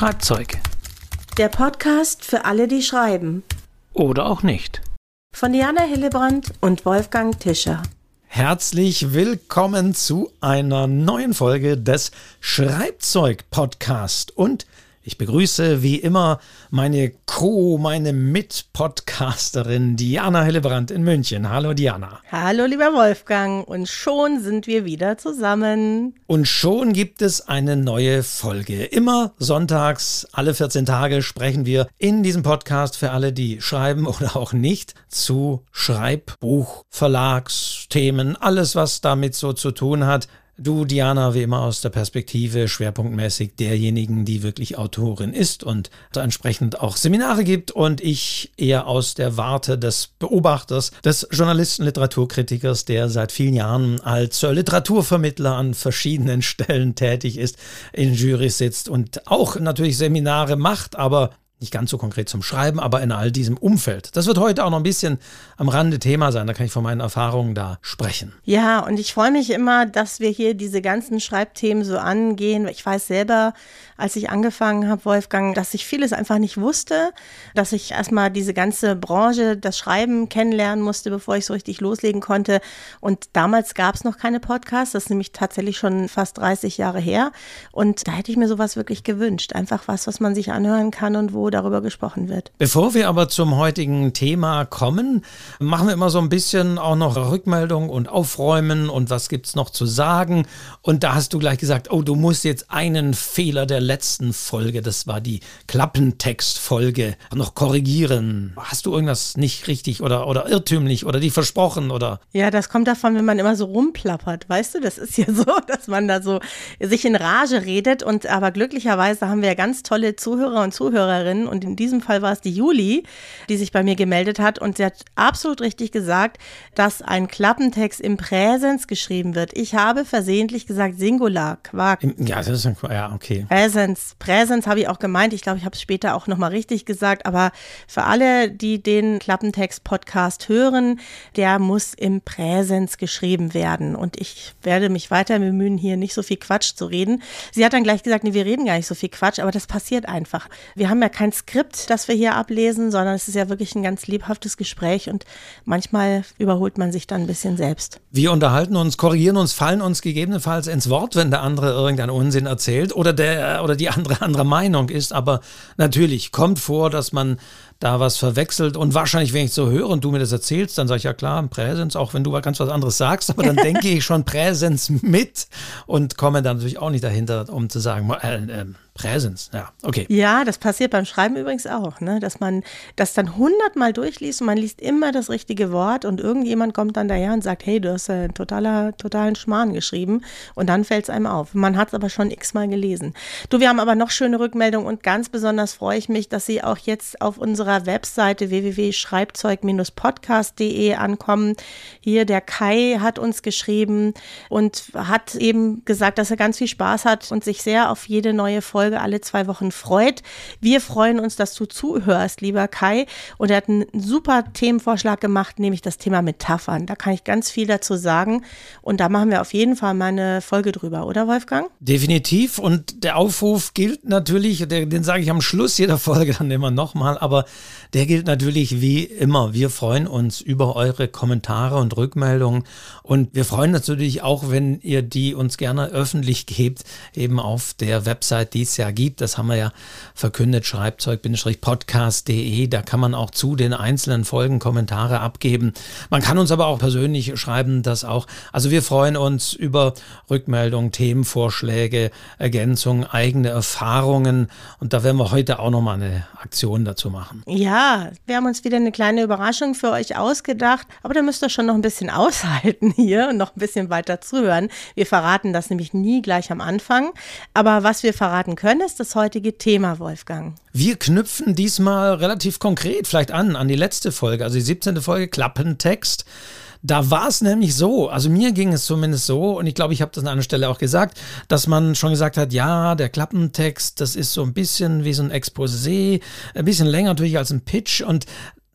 Schreibzeug. Der Podcast für alle, die schreiben. Oder auch nicht. Von Diana Hillebrand und Wolfgang Tischer. Herzlich willkommen zu einer neuen Folge des Schreibzeug-Podcast. Und ich begrüße wie immer meine Co, meine Mitpodcasterin Diana Hillebrand in München. Hallo Diana. Hallo lieber Wolfgang und schon sind wir wieder zusammen. Und schon gibt es eine neue Folge. Immer sonntags, alle 14 Tage sprechen wir in diesem Podcast für alle, die schreiben oder auch nicht, zu Schreibbuch, Verlagsthemen, alles was damit so zu tun hat. Du, Diana, wie immer aus der Perspektive schwerpunktmäßig derjenigen, die wirklich Autorin ist und entsprechend auch Seminare gibt und ich eher aus der Warte des Beobachters, des Journalisten, Literaturkritikers, der seit vielen Jahren als Literaturvermittler an verschiedenen Stellen tätig ist, in Jury sitzt und auch natürlich Seminare macht, aber nicht ganz so konkret zum Schreiben, aber in all diesem Umfeld. Das wird heute auch noch ein bisschen am Rande Thema sein. Da kann ich von meinen Erfahrungen da sprechen. Ja, und ich freue mich immer, dass wir hier diese ganzen Schreibthemen so angehen. Ich weiß selber, als ich angefangen habe, Wolfgang, dass ich vieles einfach nicht wusste, dass ich erstmal diese ganze Branche, das Schreiben kennenlernen musste, bevor ich so richtig loslegen konnte. Und damals gab es noch keine Podcasts. Das ist nämlich tatsächlich schon fast 30 Jahre her. Und da hätte ich mir sowas wirklich gewünscht. Einfach was, was man sich anhören kann und wo darüber gesprochen wird. Bevor wir aber zum heutigen Thema kommen, machen wir immer so ein bisschen auch noch Rückmeldung und Aufräumen und was gibt es noch zu sagen. Und da hast du gleich gesagt, oh, du musst jetzt einen Fehler der letzten Folge, das war die Klappentextfolge, noch korrigieren. Hast du irgendwas nicht richtig oder, oder irrtümlich oder die versprochen oder? Ja, das kommt davon, wenn man immer so rumplappert, weißt du? Das ist ja so, dass man da so sich in Rage redet und aber glücklicherweise haben wir ja ganz tolle Zuhörer und Zuhörerinnen Hörerin und in diesem Fall war es die Juli, die sich bei mir gemeldet hat und sie hat absolut richtig gesagt, dass ein Klappentext im Präsens geschrieben wird. Ich habe versehentlich gesagt Singular, Quark. Ja, das ist ein, ja, okay. Präsens, Präsens habe ich auch gemeint. Ich glaube, ich habe es später auch nochmal richtig gesagt, aber für alle, die den Klappentext-Podcast hören, der muss im Präsens geschrieben werden und ich werde mich weiter bemühen, hier nicht so viel Quatsch zu reden. Sie hat dann gleich gesagt, nee, wir reden gar nicht so viel Quatsch, aber das passiert einfach. Wir haben ja kein Skript, das wir hier ablesen, sondern es ist ja wirklich ein ganz lebhaftes Gespräch und manchmal überholt man sich dann ein bisschen selbst. Wir unterhalten uns, korrigieren uns, fallen uns gegebenenfalls ins Wort, wenn der andere irgendeinen Unsinn erzählt oder der oder die andere anderer Meinung ist. Aber natürlich kommt vor, dass man da was verwechselt und wahrscheinlich, wenn ich so höre und du mir das erzählst, dann sage ich ja klar, Präsenz, auch wenn du ganz was anderes sagst, aber dann denke ich schon Präsenz mit und komme dann natürlich auch nicht dahinter, um zu sagen, äh, äh, Präsenz, ja, okay. Ja, das passiert beim Schreiben übrigens auch, ne? dass man das dann hundertmal durchliest und man liest immer das richtige Wort und irgendjemand kommt dann daher und sagt, hey, du hast einen totaler, totalen Schmarrn geschrieben und dann fällt es einem auf. Man hat es aber schon x-mal gelesen. Du, wir haben aber noch schöne Rückmeldungen und ganz besonders freue ich mich, dass Sie auch jetzt auf unserer Webseite www.schreibzeug-podcast.de ankommen. Hier der Kai hat uns geschrieben und hat eben gesagt, dass er ganz viel Spaß hat und sich sehr auf jede neue Folge Folge alle zwei Wochen freut. Wir freuen uns, dass du zuhörst, lieber Kai. Und er hat einen super Themenvorschlag gemacht, nämlich das Thema Metaphern. Da kann ich ganz viel dazu sagen. Und da machen wir auf jeden Fall mal eine Folge drüber, oder Wolfgang? Definitiv. Und der Aufruf gilt natürlich, den sage ich am Schluss jeder Folge dann immer nochmal, aber der gilt natürlich wie immer. Wir freuen uns über eure Kommentare und Rückmeldungen. Und wir freuen uns natürlich auch, wenn ihr die uns gerne öffentlich gebt, eben auf der Website, die es ja gibt. Das haben wir ja verkündet, schreibzeug-podcast.de. Da kann man auch zu den einzelnen Folgen Kommentare abgeben. Man kann uns aber auch persönlich schreiben, das auch. Also wir freuen uns über Rückmeldungen, Themenvorschläge, Ergänzungen, eigene Erfahrungen. Und da werden wir heute auch nochmal eine Aktion dazu machen. Ja, wir haben uns wieder eine kleine Überraschung für euch ausgedacht. Aber da müsst ihr schon noch ein bisschen aushalten hier und noch ein bisschen weiter zuhören. Wir verraten das nämlich nie gleich am Anfang. Aber was wir verraten können, ist das heutige Thema, Wolfgang. Wir knüpfen diesmal relativ konkret vielleicht an, an die letzte Folge, also die 17. Folge Klappentext. Da war es nämlich so, also mir ging es zumindest so, und ich glaube, ich habe das an einer Stelle auch gesagt, dass man schon gesagt hat, ja, der Klappentext, das ist so ein bisschen wie so ein Exposé, ein bisschen länger natürlich als ein Pitch und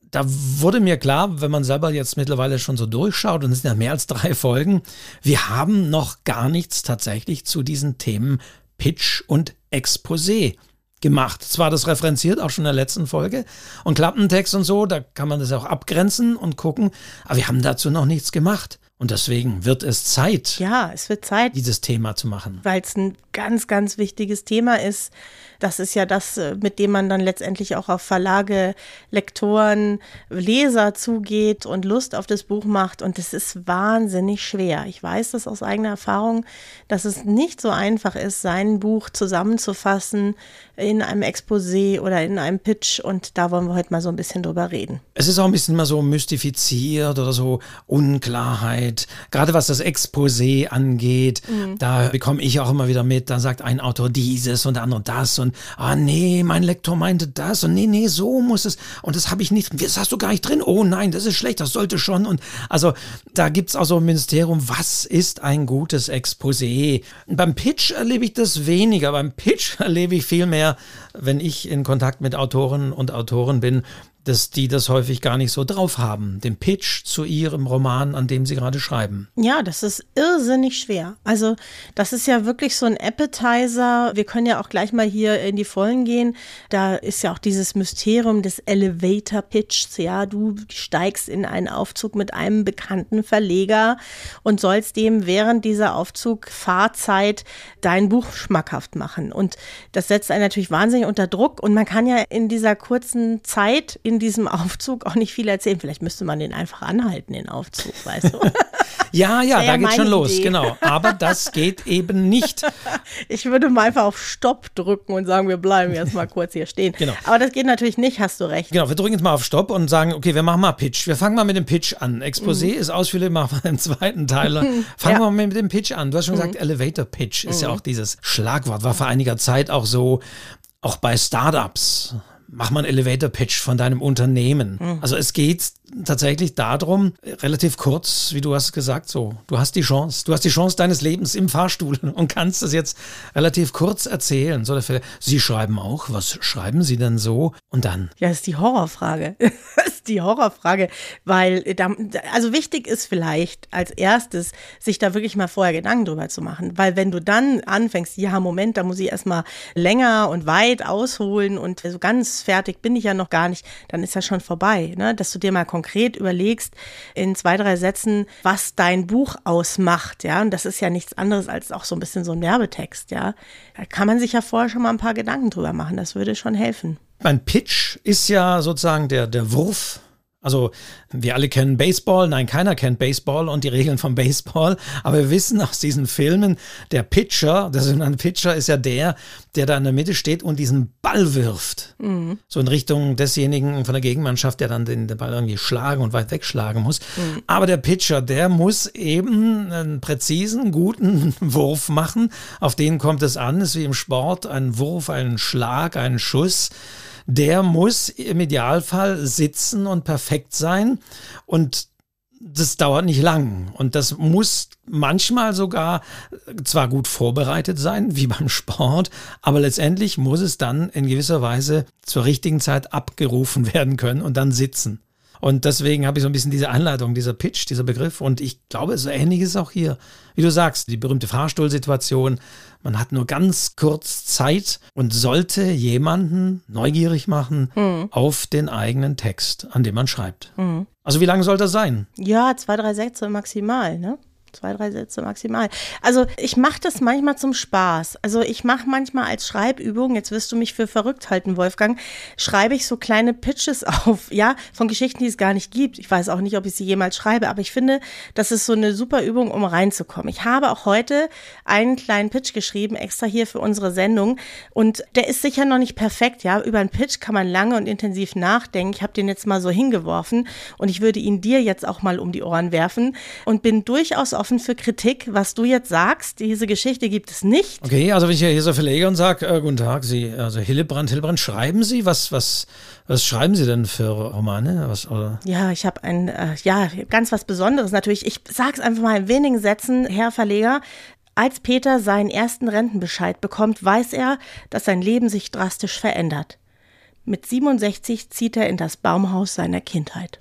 da wurde mir klar, wenn man selber jetzt mittlerweile schon so durchschaut, und es sind ja mehr als drei Folgen, wir haben noch gar nichts tatsächlich zu diesen Themen Pitch und Exposé gemacht. Zwar das referenziert auch schon in der letzten Folge und Klappentext und so, da kann man das auch abgrenzen und gucken, aber wir haben dazu noch nichts gemacht. Und deswegen wird es Zeit. Ja, es wird Zeit. Dieses Thema zu machen. Weil es ein ganz, ganz wichtiges Thema ist. Das ist ja das, äh, mit dem man dann letztendlich auch auf Verlage, Lektoren, Leser zugeht und Lust auf das Buch macht. Und es ist wahnsinnig schwer. Ich weiß das aus eigener Erfahrung, dass es nicht so einfach ist, sein Buch zusammenzufassen in einem Exposé oder in einem Pitch. Und da wollen wir heute mal so ein bisschen drüber reden. Es ist auch ein bisschen mal so mystifiziert oder so Unklarheit. Gerade was das Exposé angeht, mhm. da bekomme ich auch immer wieder mit, da sagt ein Autor dieses und der andere das und ah nee, mein Lektor meinte das und nee, nee, so muss es und das habe ich nicht, das hast du gar nicht drin. Oh nein, das ist schlecht, das sollte schon und also da gibt es auch so ein Ministerium, was ist ein gutes Exposé? Beim Pitch erlebe ich das weniger, beim Pitch erlebe ich viel mehr, wenn ich in Kontakt mit Autoren und Autoren bin, dass die das häufig gar nicht so drauf haben, den Pitch zu ihrem Roman, an dem sie gerade schreiben. Ja, das ist irrsinnig schwer. Also das ist ja wirklich so ein Appetizer. Wir können ja auch gleich mal hier in die Vollen gehen. Da ist ja auch dieses Mysterium des Elevator Pitchs. Ja, du steigst in einen Aufzug mit einem bekannten Verleger und sollst dem während dieser Aufzugfahrzeit dein Buch schmackhaft machen. Und das setzt einen natürlich wahnsinnig unter Druck. Und man kann ja in dieser kurzen Zeit, in in diesem Aufzug auch nicht viel erzählen. Vielleicht müsste man den einfach anhalten, den Aufzug, weißt du? ja, ja, da geht schon los, Idee. genau. Aber das geht eben nicht. Ich würde mal einfach auf Stopp drücken und sagen, wir bleiben jetzt mal kurz hier stehen. Genau. Aber das geht natürlich nicht, hast du recht. Genau, wir drücken jetzt mal auf Stopp und sagen, okay, wir machen mal Pitch. Wir fangen mal mit dem Pitch an. Exposé mhm. ist ausführlich, machen wir im zweiten Teil. Fangen ja. wir mal mit dem Pitch an. Du hast schon mhm. gesagt, Elevator Pitch ist mhm. ja auch dieses Schlagwort, war vor einiger Zeit auch so, auch bei Startups mach mal einen Elevator Pitch von deinem Unternehmen. Mhm. Also es geht tatsächlich darum, relativ kurz, wie du hast gesagt, so, du hast die Chance, du hast die Chance deines Lebens im Fahrstuhl und kannst es jetzt relativ kurz erzählen. So, Sie schreiben auch, was schreiben Sie denn so? Und dann? Ja, das ist die Horrorfrage. das ist die Horrorfrage, weil, also wichtig ist vielleicht als erstes, sich da wirklich mal vorher Gedanken drüber zu machen, weil wenn du dann anfängst, ja, Moment, da muss ich erstmal länger und weit ausholen und so ganz fertig bin ich ja noch gar nicht, dann ist ja schon vorbei, ne? dass du dir mal konkret überlegst in zwei, drei Sätzen, was dein Buch ausmacht, ja. Und das ist ja nichts anderes als auch so ein bisschen so ein Werbetext, ja. Da kann man sich ja vorher schon mal ein paar Gedanken drüber machen. Das würde schon helfen. Mein Pitch ist ja sozusagen der, der Wurf also wir alle kennen Baseball, nein, keiner kennt Baseball und die Regeln von Baseball, aber wir wissen aus diesen Filmen, der Pitcher, der sogenannte Pitcher ist ja der, der da in der Mitte steht und diesen Ball wirft. Mhm. So in Richtung desjenigen von der Gegenmannschaft, der dann den, Ball irgendwie schlagen und weit wegschlagen muss. Mhm. Aber der Pitcher, der muss eben einen präzisen, guten Wurf machen. Auf den kommt es an, ist wie im Sport ein Wurf, ein Schlag, ein Schuss der muss im Idealfall sitzen und perfekt sein. Und das dauert nicht lang und das muss manchmal sogar zwar gut vorbereitet sein, wie beim Sport, aber letztendlich muss es dann in gewisser Weise zur richtigen Zeit abgerufen werden können und dann sitzen. Und deswegen habe ich so ein bisschen diese Anleitung, dieser Pitch, dieser Begriff. Und ich glaube, so ähnlich ist auch hier. Wie du sagst, die berühmte Fahrstuhlsituation. Man hat nur ganz kurz Zeit und sollte jemanden neugierig machen mhm. auf den eigenen Text, an dem man schreibt. Mhm. Also wie lange soll das sein? Ja, zwei, drei Sätze maximal, ne? Zwei, drei Sätze maximal. Also ich mache das manchmal zum Spaß. Also ich mache manchmal als Schreibübung, jetzt wirst du mich für verrückt halten, Wolfgang, schreibe ich so kleine Pitches auf, ja, von Geschichten, die es gar nicht gibt. Ich weiß auch nicht, ob ich sie jemals schreibe, aber ich finde, das ist so eine super Übung, um reinzukommen. Ich habe auch heute einen kleinen Pitch geschrieben, extra hier für unsere Sendung und der ist sicher noch nicht perfekt, ja. Über einen Pitch kann man lange und intensiv nachdenken. Ich habe den jetzt mal so hingeworfen und ich würde ihn dir jetzt auch mal um die Ohren werfen und bin durchaus auf offen für Kritik, was du jetzt sagst. Diese Geschichte gibt es nicht. Okay, also wenn ich hier so verlege und sage, äh, guten Tag, Sie, also Hillebrand, Hillebrand, schreiben Sie, was, was, was schreiben Sie denn für Romane? Was, oder? Ja, ich habe ein, äh, ja, ganz was Besonderes natürlich. Ich sage es einfach mal in wenigen Sätzen, Herr Verleger. Als Peter seinen ersten Rentenbescheid bekommt, weiß er, dass sein Leben sich drastisch verändert. Mit 67 zieht er in das Baumhaus seiner Kindheit.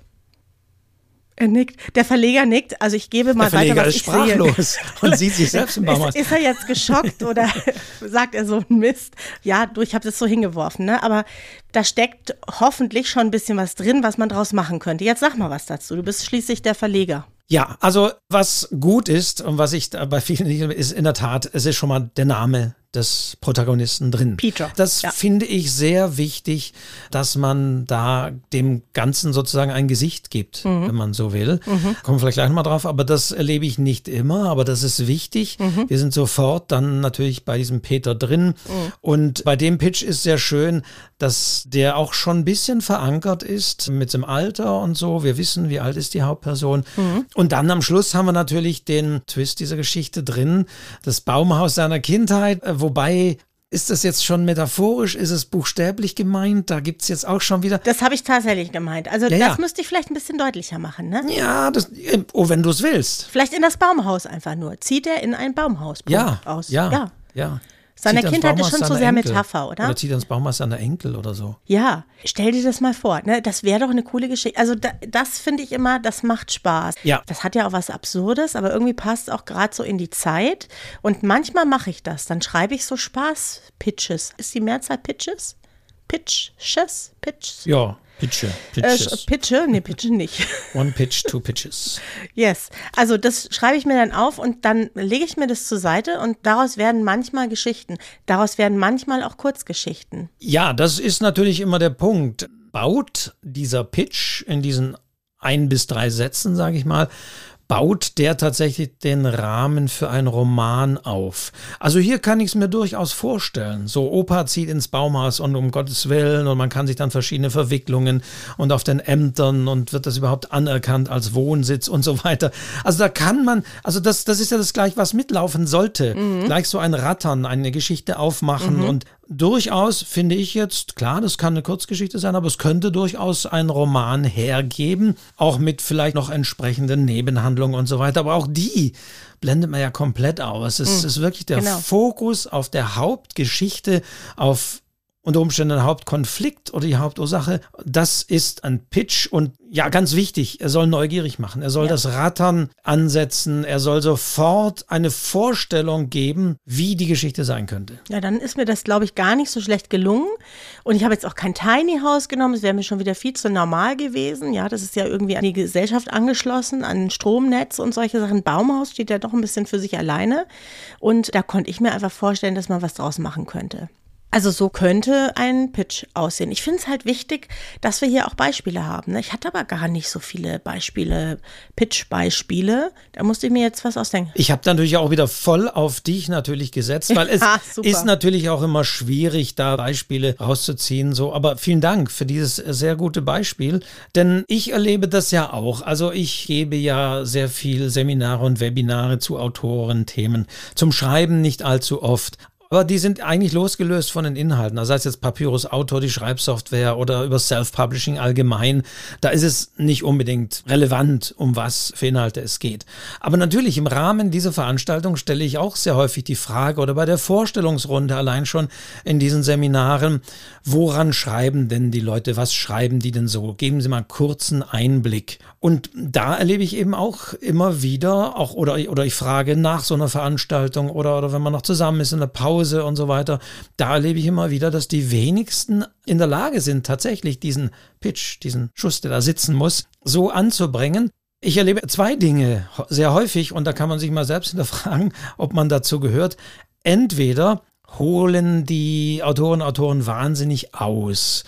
Er nickt. Der Verleger nickt. Also ich gebe mal Der Verleger weiter, was ist ich sprachlos sehe. und sieht sich selbst im Baumhaus. Ist, ist er jetzt geschockt oder sagt er so ein Mist? Ja, du, ich habe das so hingeworfen, ne? Aber da steckt hoffentlich schon ein bisschen was drin, was man draus machen könnte. Jetzt sag mal was dazu. Du bist schließlich der Verleger. Ja, also was gut ist und was ich da bei vielen nicht, ist in der Tat, es ist schon mal der Name des Protagonisten drin. Peter, Das ja. finde ich sehr wichtig, dass man da dem Ganzen sozusagen ein Gesicht gibt, Mhm. wenn man so will. Kommen wir vielleicht gleich nochmal drauf, aber das erlebe ich nicht immer, aber das ist wichtig. Mhm. Wir sind sofort dann natürlich bei diesem Peter drin. Mhm. Und bei dem Pitch ist sehr schön, dass der auch schon ein bisschen verankert ist mit dem Alter und so. Wir wissen, wie alt ist die Hauptperson. Mhm. Und dann am Schluss haben wir natürlich den Twist dieser Geschichte drin, das Baumhaus seiner Kindheit, äh, wobei ist das jetzt schon metaphorisch? Ist es buchstäblich gemeint? Da gibt es jetzt auch schon wieder. Das habe ich tatsächlich gemeint. Also Ja, das ja. müsste ich vielleicht ein bisschen deutlicher machen, ne? Ja, das, oh, wenn du es willst. Vielleicht in das Baumhaus einfach nur. Zieht er in ein Baumhaus Ja, aus? ja, ja. ja. Seine Zieht Kindheit ist schon zu sehr Enkel. Metapher, oder? Oder zieht ans Baumhaus seiner Enkel oder so. Ja, stell dir das mal vor, ne? Das wäre doch eine coole Geschichte. Also da, das finde ich immer, das macht Spaß. Ja. Das hat ja auch was Absurdes, aber irgendwie passt auch gerade so in die Zeit. Und manchmal mache ich das. Dann schreibe ich so Spaß-Pitches. Ist die Mehrzahl Pitches? Pitches? Pitches? Ja, Pitche. Äh, Pitches. Pitche? Nee, Pitche nicht. One Pitch, two Pitches. Yes. Also das schreibe ich mir dann auf und dann lege ich mir das zur Seite und daraus werden manchmal Geschichten. Daraus werden manchmal auch Kurzgeschichten. Ja, das ist natürlich immer der Punkt. Baut dieser Pitch in diesen ein bis drei Sätzen, sage ich mal, baut der tatsächlich den Rahmen für einen Roman auf. Also hier kann ich es mir durchaus vorstellen. So, Opa zieht ins Baumhaus und um Gottes Willen und man kann sich dann verschiedene Verwicklungen und auf den Ämtern und wird das überhaupt anerkannt als Wohnsitz und so weiter. Also da kann man, also das, das ist ja das gleich, was mitlaufen sollte. Gleich so ein Rattern, eine Geschichte aufmachen und durchaus finde ich jetzt, klar, das kann eine Kurzgeschichte sein, aber es könnte durchaus einen Roman hergeben, auch mit vielleicht noch entsprechenden Nebenhandlungen und so weiter. Aber auch die blendet man ja komplett aus. Es ist wirklich der genau. Fokus auf der Hauptgeschichte, auf unter Umständen den Hauptkonflikt oder die Hauptursache. Das ist ein Pitch und ja, ganz wichtig, er soll neugierig machen. Er soll Ja. das Rattern ansetzen. Er soll sofort eine Vorstellung geben, wie die Geschichte sein könnte. Ja, dann ist mir das, glaube ich, gar nicht so schlecht gelungen. Und ich habe jetzt auch kein Tiny House genommen. Es wäre mir schon wieder viel zu normal gewesen. Ja, das ist ja irgendwie an die Gesellschaft angeschlossen, an ein Stromnetz und solche Sachen. Baumhaus steht ja doch ein bisschen für sich alleine. Und da konnte ich mir einfach vorstellen, dass man was draus machen könnte. Also so könnte ein Pitch aussehen. Ich finde es halt wichtig, dass wir hier auch Beispiele haben. ne? Ich hatte aber gar nicht so viele Beispiele, Pitch-Beispiele. Da musste ich mir jetzt was ausdenken. Ich habe natürlich auch wieder voll auf dich natürlich gesetzt, weil es super. ist natürlich auch immer schwierig, da Beispiele rauszuziehen. So, aber vielen Dank für dieses sehr gute Beispiel, denn ich erlebe das ja auch. Also ich gebe ja sehr viel Seminare und Webinare zu Autorenthemen, zum Schreiben nicht allzu oft. Aber die sind eigentlich losgelöst von den Inhalten. Also sei es jetzt Papyrus Autor, die Schreibsoftware oder über Self-Publishing allgemein. Da ist es nicht unbedingt relevant, um was für Inhalte es geht. Aber natürlich im Rahmen dieser Veranstaltung stelle ich auch sehr häufig die Frage oder bei der Vorstellungsrunde allein schon in diesen Seminaren, woran schreiben denn die Leute? Was schreiben die denn so? Geben Sie mal einen kurzen Einblick. Und da erlebe ich eben auch immer wieder, auch oder, oder ich frage nach so einer Veranstaltung oder, oder wenn man noch zusammen ist in der Pause und so weiter, da erlebe ich immer wieder, dass die wenigsten in der Lage sind, tatsächlich diesen Pitch, diesen Schuss, der da sitzen muss, so anzubringen. Ich erlebe zwei Dinge sehr häufig und da kann man sich mal selbst hinterfragen, ob man dazu gehört. Entweder holen die Autoren Autoren wahnsinnig aus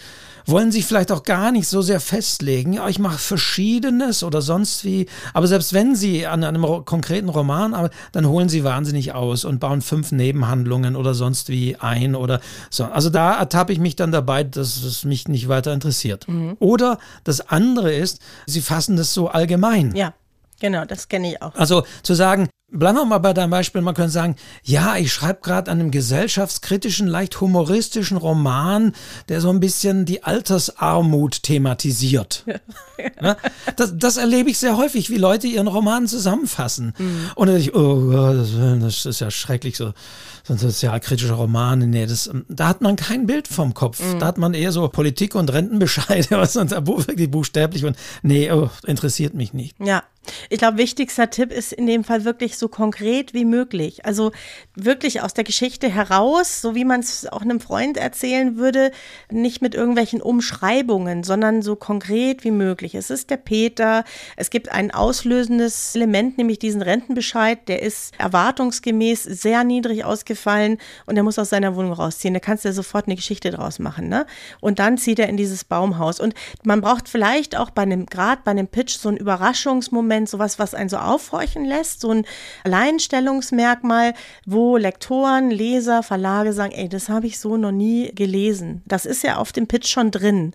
wollen sich vielleicht auch gar nicht so sehr festlegen. Ja, ich mache Verschiedenes oder sonst wie. Aber selbst wenn sie an einem konkreten Roman arbeiten, dann holen sie wahnsinnig aus und bauen fünf Nebenhandlungen oder sonst wie ein oder so. Also da ertappe ich mich dann dabei, dass es mich nicht weiter interessiert. Oder das andere ist, sie fassen das so allgemein. Ja, genau, das kenne ich auch. Also zu sagen, Bleiben wir mal bei deinem Beispiel. Man könnte sagen, ja, ich schreibe gerade an einem gesellschaftskritischen, leicht humoristischen Roman, der so ein bisschen die Altersarmut thematisiert. Ja. Ne? Das, das, erlebe ich sehr häufig, wie Leute ihren Roman zusammenfassen. Mhm. Und dann denke ich, oh, das ist ja schrecklich so so ein sozialkritischer Roman. Nee, das, da hat man kein Bild vom Kopf. Mhm. Da hat man eher so Politik und Rentenbescheide, was sonst wirklich buchstäblich und nee, oh, interessiert mich nicht. Ja, ich glaube, wichtigster Tipp ist in dem Fall wirklich so konkret wie möglich. Also wirklich aus der Geschichte heraus, so wie man es auch einem Freund erzählen würde, nicht mit irgendwelchen Umschreibungen, sondern so konkret wie möglich. Es ist der Peter, es gibt ein auslösendes Element, nämlich diesen Rentenbescheid, der ist erwartungsgemäß sehr niedrig ausgefallen und er muss aus seiner Wohnung rausziehen. Da kannst du ja sofort eine Geschichte draus machen. Ne? Und dann zieht er in dieses Baumhaus. Und man braucht vielleicht auch bei einem, gerade bei einem Pitch so einen Überraschungsmoment, Moment sowas, was einen so aufhorchen lässt, so ein Alleinstellungsmerkmal, wo Lektoren, Leser, Verlage sagen, ey, das habe ich so noch nie gelesen. Das ist ja auf dem Pitch schon drin.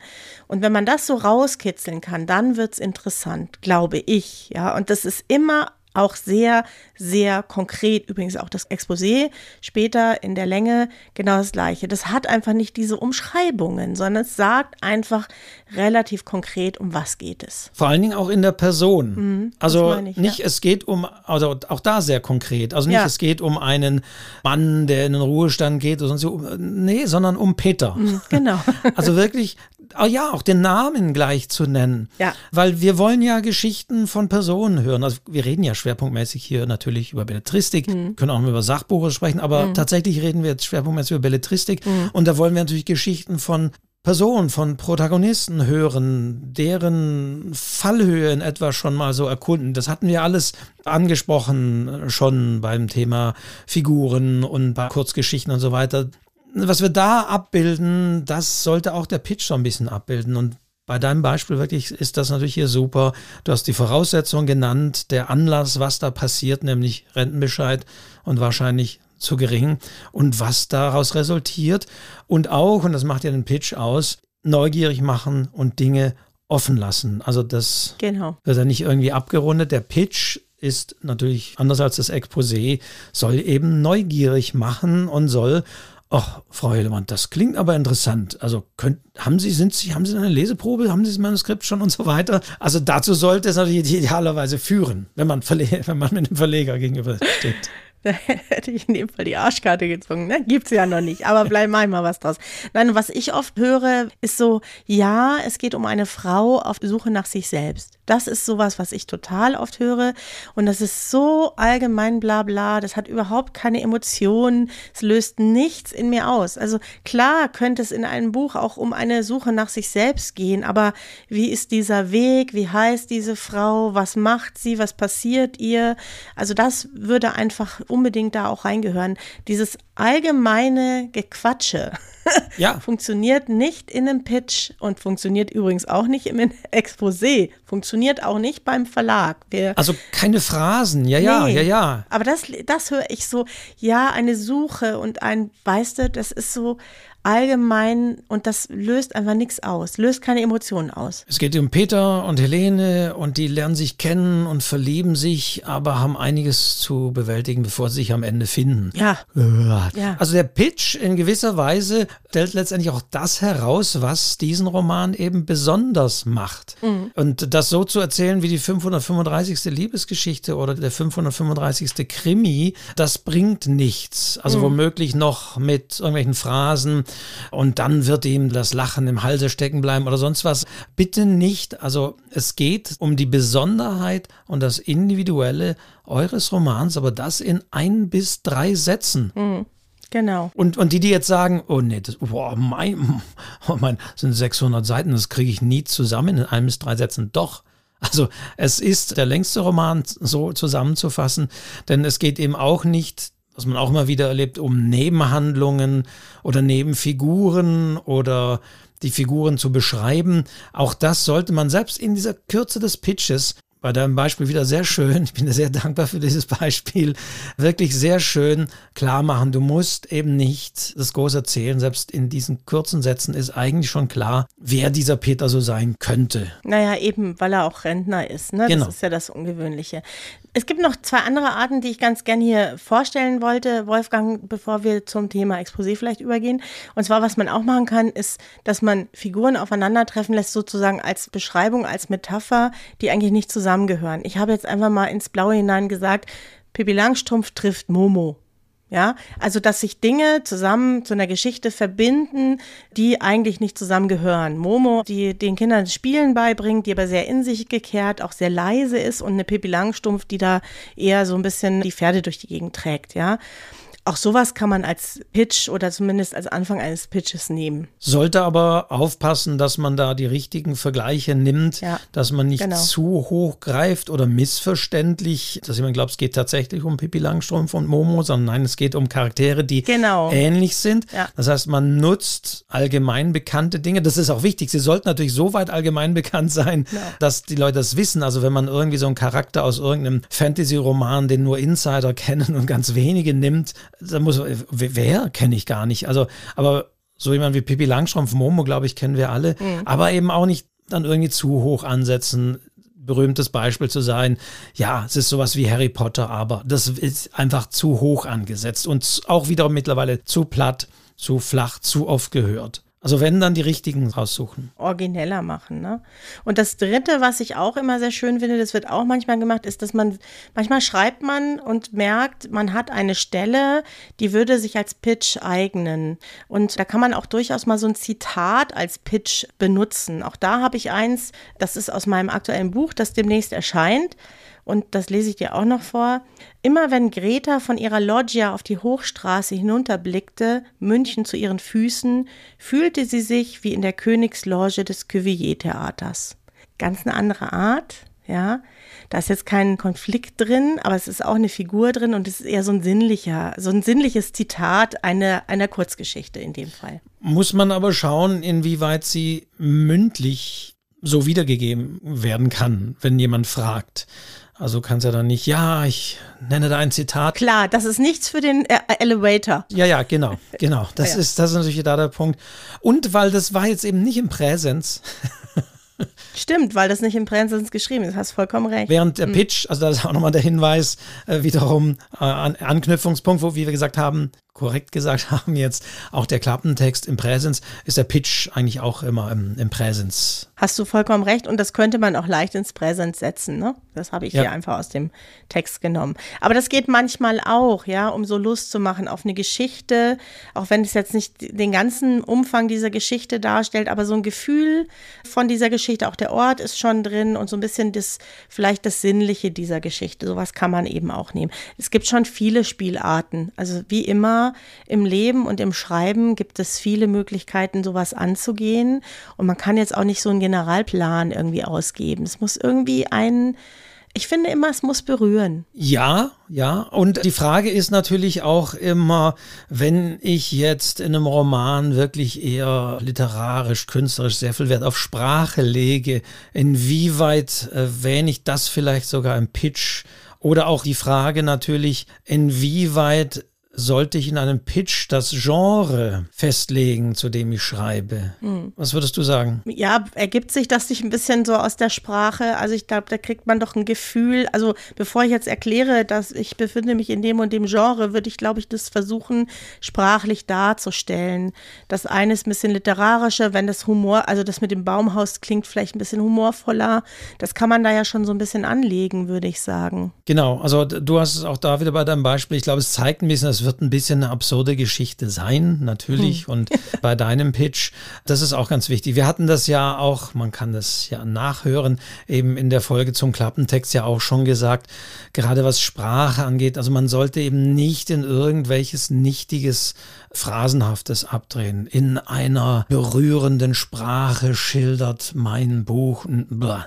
Und wenn man das so rauskitzeln kann, dann wird es interessant, glaube ich. Ja, und das ist immer auch sehr, sehr konkret. Übrigens auch das Exposé später in der Länge genau das gleiche. Das hat einfach nicht diese Umschreibungen, sondern es sagt einfach relativ konkret, um was geht es. Vor allen Dingen auch in der Person. Mhm, also ich, nicht, ja. es geht um, also auch da sehr konkret. Also nicht, ja. es geht um einen Mann, der in den Ruhestand geht oder sonst so. Nee, sondern um Peter. Mhm, genau. also wirklich oh ja, auch den Namen gleich zu nennen. Ja. Weil wir wollen ja Geschichten von Personen hören. Also wir reden ja schwerpunktmäßig hier natürlich über Belletristik, mhm. können auch über Sachbuche sprechen, aber mhm. tatsächlich reden wir jetzt schwerpunktmäßig über Belletristik mhm. und da wollen wir natürlich Geschichten von Personen, von Protagonisten hören, deren Fallhöhe in etwa schon mal so erkunden. Das hatten wir alles angesprochen schon beim Thema Figuren und bei Kurzgeschichten und so weiter was wir da abbilden, das sollte auch der Pitch so ein bisschen abbilden. Und bei deinem Beispiel wirklich ist das natürlich hier super. Du hast die Voraussetzung genannt, der Anlass, was da passiert, nämlich Rentenbescheid und wahrscheinlich zu gering und was daraus resultiert. Und auch, und das macht ja den Pitch aus, neugierig machen und Dinge offen lassen. Also das genau. wird ja nicht irgendwie abgerundet. Der Pitch ist natürlich anders als das Exposé, soll eben neugierig machen und soll Ach, Frau Hillemann, das klingt aber interessant. Also könnt, haben Sie, sind Sie, haben Sie eine Leseprobe? Haben Sie das Manuskript schon und so weiter? Also dazu sollte es natürlich idealerweise führen, wenn man, wenn man mit dem Verleger gegenüber steht. Da hätte ich in dem Fall die Arschkarte gezogen. Ne? Gibt's ja noch nicht, aber bleib mal mal was draus. Nein, was ich oft höre, ist so, ja, es geht um eine Frau auf Suche nach sich selbst. Das ist sowas, was ich total oft höre. Und das ist so allgemein bla bla. Das hat überhaupt keine Emotionen. Es löst nichts in mir aus. Also klar könnte es in einem Buch auch um eine Suche nach sich selbst gehen. Aber wie ist dieser Weg? Wie heißt diese Frau? Was macht sie? Was passiert ihr? Also das würde einfach unbedingt da auch reingehören. Dieses allgemeine Gequatsche ja. funktioniert nicht in einem Pitch und funktioniert übrigens auch nicht im Exposé, funktioniert auch nicht beim Verlag. Wir, also keine Phrasen, ja, ja, nee, ja, ja. Aber das, das höre ich so, ja, eine Suche und ein, weißt du, das ist so, allgemein und das löst einfach nichts aus, löst keine Emotionen aus. Es geht um Peter und Helene und die lernen sich kennen und verlieben sich, aber haben einiges zu bewältigen, bevor sie sich am Ende finden. Ja. ja. Also der Pitch in gewisser Weise stellt letztendlich auch das heraus, was diesen Roman eben besonders macht. Mhm. Und das so zu erzählen wie die 535. Liebesgeschichte oder der 535. Krimi, das bringt nichts. Also mhm. womöglich noch mit irgendwelchen Phrasen, und dann wird ihm das Lachen im Halse stecken bleiben oder sonst was. Bitte nicht. Also es geht um die Besonderheit und das Individuelle eures Romans, aber das in ein bis drei Sätzen. Mhm. Genau. Und, und die, die jetzt sagen, oh nee, das, boah, mein, oh mein, das sind 600 Seiten, das kriege ich nie zusammen in ein bis drei Sätzen. Doch. Also es ist der längste Roman so zusammenzufassen, denn es geht eben auch nicht was man auch immer wieder erlebt, um Nebenhandlungen oder Nebenfiguren oder die Figuren zu beschreiben. Auch das sollte man selbst in dieser Kürze des Pitches bei deinem Beispiel wieder sehr schön, ich bin dir sehr dankbar für dieses Beispiel, wirklich sehr schön klar machen. Du musst eben nicht das groß erzählen. Selbst in diesen kurzen Sätzen ist eigentlich schon klar, wer dieser Peter so sein könnte. Naja, eben, weil er auch Rentner ist. Ne? Genau. Das ist ja das Ungewöhnliche. Es gibt noch zwei andere Arten, die ich ganz gern hier vorstellen wollte, Wolfgang, bevor wir zum Thema Exposé vielleicht übergehen. Und zwar, was man auch machen kann, ist, dass man Figuren aufeinandertreffen lässt, sozusagen als Beschreibung, als Metapher, die eigentlich nicht zusammengehören. Ich habe jetzt einfach mal ins Blaue hinein gesagt, Pippi Langstrumpf trifft Momo. Ja, also dass sich Dinge zusammen zu einer Geschichte verbinden, die eigentlich nicht zusammengehören. Momo, die den Kindern Spielen beibringt, die aber sehr in sich gekehrt, auch sehr leise ist und eine Pippi Langstumpf, die da eher so ein bisschen die Pferde durch die Gegend trägt, ja. Auch sowas kann man als Pitch oder zumindest als Anfang eines Pitches nehmen. Sollte aber aufpassen, dass man da die richtigen Vergleiche nimmt, ja, dass man nicht genau. zu hoch greift oder missverständlich, dass jemand glaubt, es geht tatsächlich um Pippi Langstrumpf und Momo, sondern nein, es geht um Charaktere, die genau. ähnlich sind. Ja. Das heißt, man nutzt allgemein bekannte Dinge. Das ist auch wichtig. Sie sollten natürlich so weit allgemein bekannt sein, ja. dass die Leute das wissen. Also wenn man irgendwie so einen Charakter aus irgendeinem Fantasy-Roman, den nur Insider kennen und ganz wenige nimmt, da muss, wer kenne ich gar nicht. Also, aber so jemand wie Pippi Langstrumpf, Momo, glaube ich, kennen wir alle. Mhm. Aber eben auch nicht dann irgendwie zu hoch ansetzen. Berühmtes Beispiel zu sein, ja, es ist sowas wie Harry Potter, aber das ist einfach zu hoch angesetzt und auch wieder mittlerweile zu platt, zu flach, zu oft gehört. Also wenn dann die richtigen raussuchen. Origineller machen, ne? Und das dritte, was ich auch immer sehr schön finde, das wird auch manchmal gemacht, ist, dass man, manchmal schreibt man und merkt, man hat eine Stelle, die würde sich als Pitch eignen. Und da kann man auch durchaus mal so ein Zitat als Pitch benutzen. Auch da habe ich eins, das ist aus meinem aktuellen Buch, das demnächst erscheint und das lese ich dir auch noch vor. Immer wenn Greta von ihrer Loggia auf die Hochstraße hinunterblickte, München zu ihren Füßen, fühlte sie sich wie in der Königsloge des Cuvier-Theaters. Ganz eine andere Art, ja. Da ist jetzt kein Konflikt drin, aber es ist auch eine Figur drin und es ist eher so ein sinnlicher, so ein sinnliches Zitat einer, einer Kurzgeschichte in dem Fall. Muss man aber schauen, inwieweit sie mündlich so wiedergegeben werden kann, wenn jemand fragt. Also kannst ja dann nicht, ja, ich nenne da ein Zitat. Klar, das ist nichts für den äh, Elevator. Ja, ja, genau, genau. Das, ja. Ist, das ist natürlich da der Punkt. Und weil das war jetzt eben nicht im Präsens. Stimmt, weil das nicht im Präsens geschrieben ist, hast vollkommen recht. Während der hm. Pitch, also da ist auch nochmal der Hinweis, äh, wiederum äh, an, Anknüpfungspunkt, wo, wie wir gesagt haben, korrekt gesagt haben jetzt, auch der Klappentext im Präsens, ist der Pitch eigentlich auch immer im, im Präsens. Hast du vollkommen recht und das könnte man auch leicht ins Präsens setzen, ne? Das habe ich ja. hier einfach aus dem Text genommen. Aber das geht manchmal auch, ja, um so Lust zu machen auf eine Geschichte, auch wenn es jetzt nicht den ganzen Umfang dieser Geschichte darstellt, aber so ein Gefühl von dieser Geschichte, auch der Ort ist schon drin und so ein bisschen das, vielleicht das Sinnliche dieser Geschichte. Sowas kann man eben auch nehmen. Es gibt schon viele Spielarten. Also wie immer im Leben und im Schreiben gibt es viele Möglichkeiten, sowas anzugehen. Und man kann jetzt auch nicht so einen Generalplan irgendwie ausgeben. Es muss irgendwie ein, ich finde immer, es muss berühren. Ja, ja. Und die Frage ist natürlich auch immer, wenn ich jetzt in einem Roman wirklich eher literarisch, künstlerisch sehr viel Wert auf Sprache lege, inwieweit erwähne ich das vielleicht sogar im Pitch? Oder auch die Frage natürlich, inwieweit sollte ich in einem Pitch das Genre festlegen, zu dem ich schreibe. Mhm. Was würdest du sagen? Ja, ergibt sich das sich ein bisschen so aus der Sprache? Also ich glaube, da kriegt man doch ein Gefühl. Also bevor ich jetzt erkläre, dass ich befinde mich in dem und dem Genre, würde ich, glaube ich, das versuchen, sprachlich darzustellen. Das eine ist ein bisschen literarischer, wenn das Humor, also das mit dem Baumhaus klingt vielleicht ein bisschen humorvoller. Das kann man da ja schon so ein bisschen anlegen, würde ich sagen. Genau, also du hast es auch da wieder bei deinem Beispiel. Ich glaube, es zeigt ein bisschen, wird ein bisschen eine absurde Geschichte sein, natürlich. Hm. Und bei deinem Pitch, das ist auch ganz wichtig. Wir hatten das ja auch, man kann das ja nachhören, eben in der Folge zum Klappentext ja auch schon gesagt, gerade was Sprache angeht. Also man sollte eben nicht in irgendwelches nichtiges Phrasenhaftes abdrehen. In einer berührenden Sprache schildert mein Buch.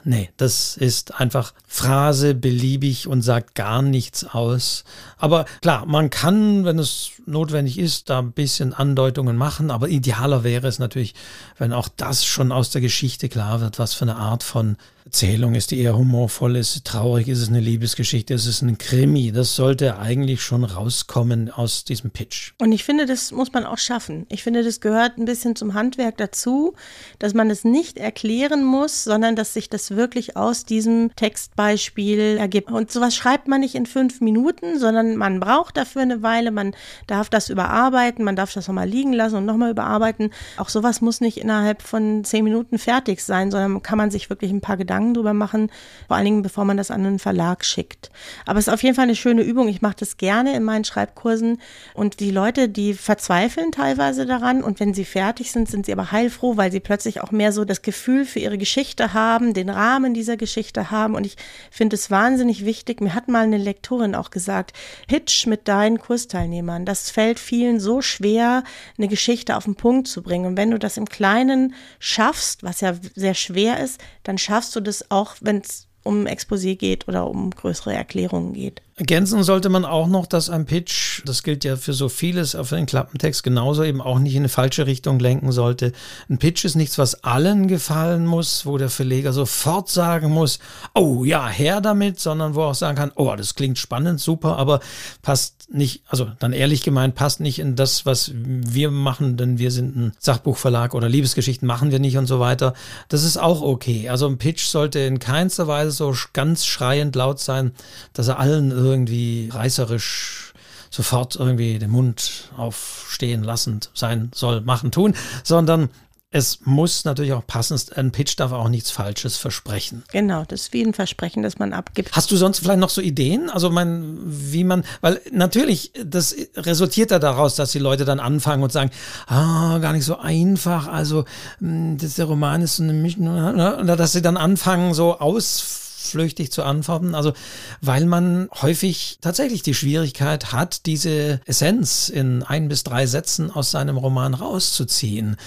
Nee, das ist einfach Phrase beliebig und sagt gar nichts aus. Aber klar, man kann, wenn es notwendig ist, da ein bisschen Andeutungen machen. Aber idealer wäre es natürlich, wenn auch das schon aus der Geschichte klar wird, was für eine Art von Erzählung? Ist die eher humorvoll? Ist es traurig? Ist es eine Liebesgeschichte? Ist es ein Krimi? Das sollte eigentlich schon rauskommen aus diesem Pitch. Und ich finde, das muss man auch schaffen. Ich finde, das gehört ein bisschen zum Handwerk dazu, dass man es nicht erklären muss, sondern dass sich das wirklich aus diesem Textbeispiel ergibt. Und sowas schreibt man nicht in fünf Minuten, sondern man braucht dafür eine Weile. Man darf das überarbeiten, man darf das nochmal liegen lassen und nochmal überarbeiten. Auch sowas muss nicht innerhalb von zehn Minuten fertig sein, sondern kann man sich wirklich ein paar Gedanken Gedanken drüber machen, vor allen Dingen, bevor man das an einen Verlag schickt. Aber es ist auf jeden Fall eine schöne Übung. Ich mache das gerne in meinen Schreibkursen und die Leute, die verzweifeln teilweise daran und wenn sie fertig sind, sind sie aber heilfroh, weil sie plötzlich auch mehr so das Gefühl für ihre Geschichte haben, den Rahmen dieser Geschichte haben und ich finde es wahnsinnig wichtig. Mir hat mal eine Lektorin auch gesagt, Pitch mit deinen Kursteilnehmern. Das fällt vielen so schwer, eine Geschichte auf den Punkt zu bringen. Und wenn du das im Kleinen schaffst, was ja sehr schwer ist, dann schaffst du das auch, wenn es um Exposé geht oder um größere Erklärungen geht. Ergänzen sollte man auch noch, dass ein Pitch, das gilt ja für so vieles, auf den Klappentext genauso eben auch nicht in eine falsche Richtung lenken sollte. Ein Pitch ist nichts, was allen gefallen muss, wo der Verleger sofort sagen muss, oh ja, her damit, sondern wo er auch sagen kann, oh, das klingt spannend, super, aber passt nicht, also dann ehrlich gemeint, passt nicht in das, was wir machen, denn wir sind ein Sachbuchverlag oder Liebesgeschichten machen wir nicht und so weiter. Das ist auch okay. Also ein Pitch sollte in keinster Weise so ganz schreiend laut sein, dass er allen irgendwie reißerisch sofort irgendwie den Mund aufstehen lassend sein soll, machen, tun, sondern es muss natürlich auch passen. Ein Pitch darf auch nichts Falsches versprechen. Genau, das ist wie ein Versprechen, das man abgibt. Hast du sonst vielleicht noch so Ideen? Also, mein, wie man, weil natürlich, das resultiert ja daraus, dass die Leute dann anfangen und sagen, ah, gar nicht so einfach. Also, hm, das, der Roman ist so eine Mischung, oder dass sie dann anfangen, so aus flüchtig zu antworten. Also, weil man häufig tatsächlich die Schwierigkeit hat, diese Essenz in ein bis drei Sätzen aus seinem Roman rauszuziehen.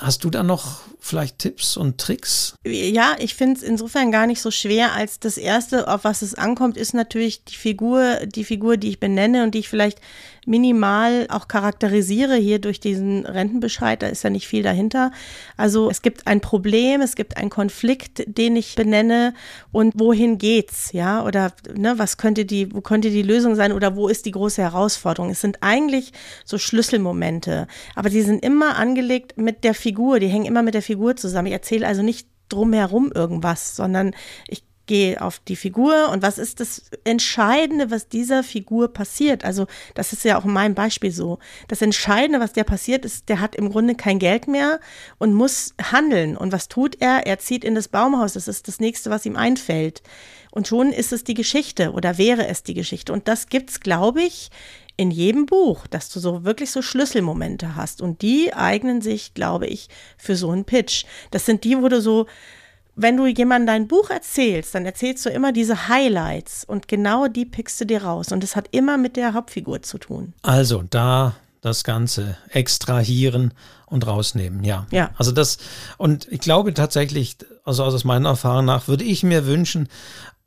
Hast du da noch vielleicht Tipps und Tricks? Ja, ich finde es insofern gar nicht so schwer, als das erste, auf was es ankommt, ist natürlich die Figur, die Figur, die ich benenne und die ich vielleicht minimal auch charakterisiere hier durch diesen Rentenbescheid, da ist ja nicht viel dahinter. Also es gibt ein Problem, es gibt einen Konflikt, den ich benenne und wohin geht's, ja, oder ne, was könnte die, wo könnte die Lösung sein oder wo ist die große Herausforderung? Es sind eigentlich so Schlüsselmomente, aber die sind immer angelegt mit der Figur, die hängen immer mit der Figur zusammen. Ich erzähle also nicht drumherum irgendwas, sondern ich gehe auf die Figur und was ist das Entscheidende, was dieser Figur passiert. Also das ist ja auch in meinem Beispiel so. Das Entscheidende, was der passiert, ist, der hat im Grunde kein Geld mehr und muss handeln. Und was tut er? Er zieht in das Baumhaus. Das ist das nächste, was ihm einfällt. Und schon ist es die Geschichte oder wäre es die Geschichte. Und das gibt's, glaube ich, in jedem Buch, dass du so wirklich so Schlüsselmomente hast. Und die eignen sich, glaube ich, für so einen Pitch. Das sind die, wo du so wenn du jemandem dein Buch erzählst, dann erzählst du immer diese Highlights und genau die pickst du dir raus. Und es hat immer mit der Hauptfigur zu tun. Also da das Ganze extrahieren und rausnehmen, ja. Ja. Also das, und ich glaube tatsächlich, also aus meiner Erfahrung nach, würde ich mir wünschen,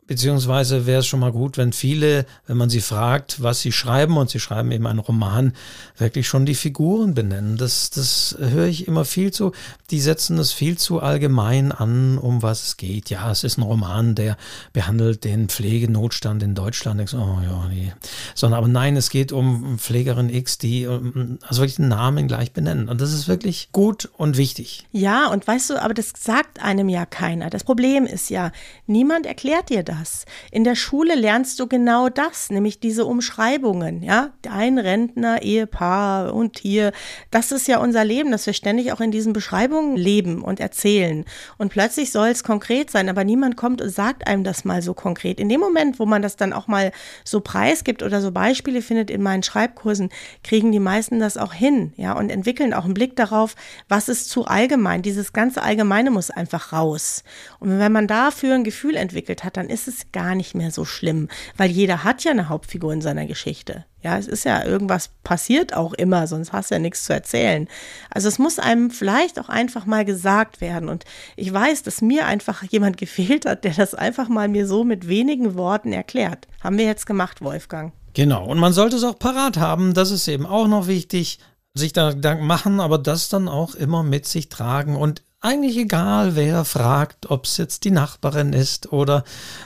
Beziehungsweise wäre es schon mal gut, wenn viele, wenn man sie fragt, was sie schreiben, und sie schreiben eben einen Roman, wirklich schon die Figuren benennen. Das, das höre ich immer viel zu. Die setzen es viel zu allgemein an, um was es geht. Ja, es ist ein Roman, der behandelt den Pflegenotstand in Deutschland. Ich so, oh ja, nee. Sondern aber nein, es geht um Pflegerin X, die also wirklich den Namen gleich benennen. Und das ist wirklich gut und wichtig. Ja, und weißt du, aber das sagt einem ja keiner. Das Problem ist ja, niemand erklärt dir das das. In der Schule lernst du genau das, nämlich diese Umschreibungen, ja. Ein Rentner, Ehepaar und hier. Das ist ja unser Leben, dass wir ständig auch in diesen Beschreibungen leben und erzählen. Und plötzlich soll es konkret sein, aber niemand kommt und sagt einem das mal so konkret. In dem Moment, wo man das dann auch mal so preisgibt oder so Beispiele findet in meinen Schreibkursen, kriegen die meisten das auch hin, ja, und entwickeln auch einen Blick darauf, was ist zu allgemein. Dieses ganze Allgemeine muss einfach raus. Und wenn man dafür ein Gefühl entwickelt hat, dann ist es gar nicht mehr so schlimm, weil jeder hat ja eine Hauptfigur in seiner Geschichte. Ja, es ist ja irgendwas passiert auch immer, sonst hast du ja nichts zu erzählen. Also es muss einem vielleicht auch einfach mal gesagt werden. Und ich weiß, dass mir einfach jemand gefehlt hat, der das einfach mal mir so mit wenigen Worten erklärt. Haben wir jetzt gemacht, Wolfgang. Genau. Und man sollte es auch parat haben. Das ist eben auch noch wichtig. Sich da Gedanken machen, aber das dann auch immer mit sich tragen und eigentlich egal, wer fragt, ob es jetzt die Nachbarin ist oder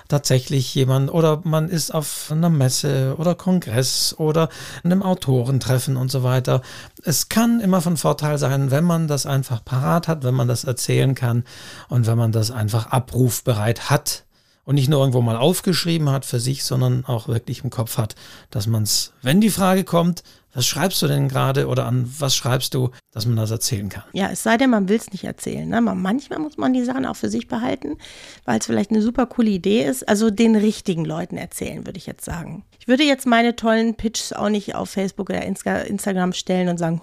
tatsächlich jemand oder man ist auf einer Messe oder Kongress oder einem Autorentreffen und so weiter. Es kann immer von Vorteil sein, wenn man das einfach parat hat, wenn man das erzählen kann und wenn man das einfach abrufbereit hat und nicht nur irgendwo mal aufgeschrieben hat für sich, sondern auch wirklich im Kopf hat, dass man es, wenn die Frage kommt, was schreibst du denn gerade oder an was schreibst du, dass man das erzählen kann? Ja, es sei denn, man will es nicht erzählen. Ne? Manchmal muss man die Sachen auch für sich behalten, weil es vielleicht eine super coole Idee ist. Also den richtigen Leuten erzählen, würde ich jetzt sagen. Ich würde jetzt meine tollen Pitches auch nicht auf Facebook oder Instagram stellen und sagen,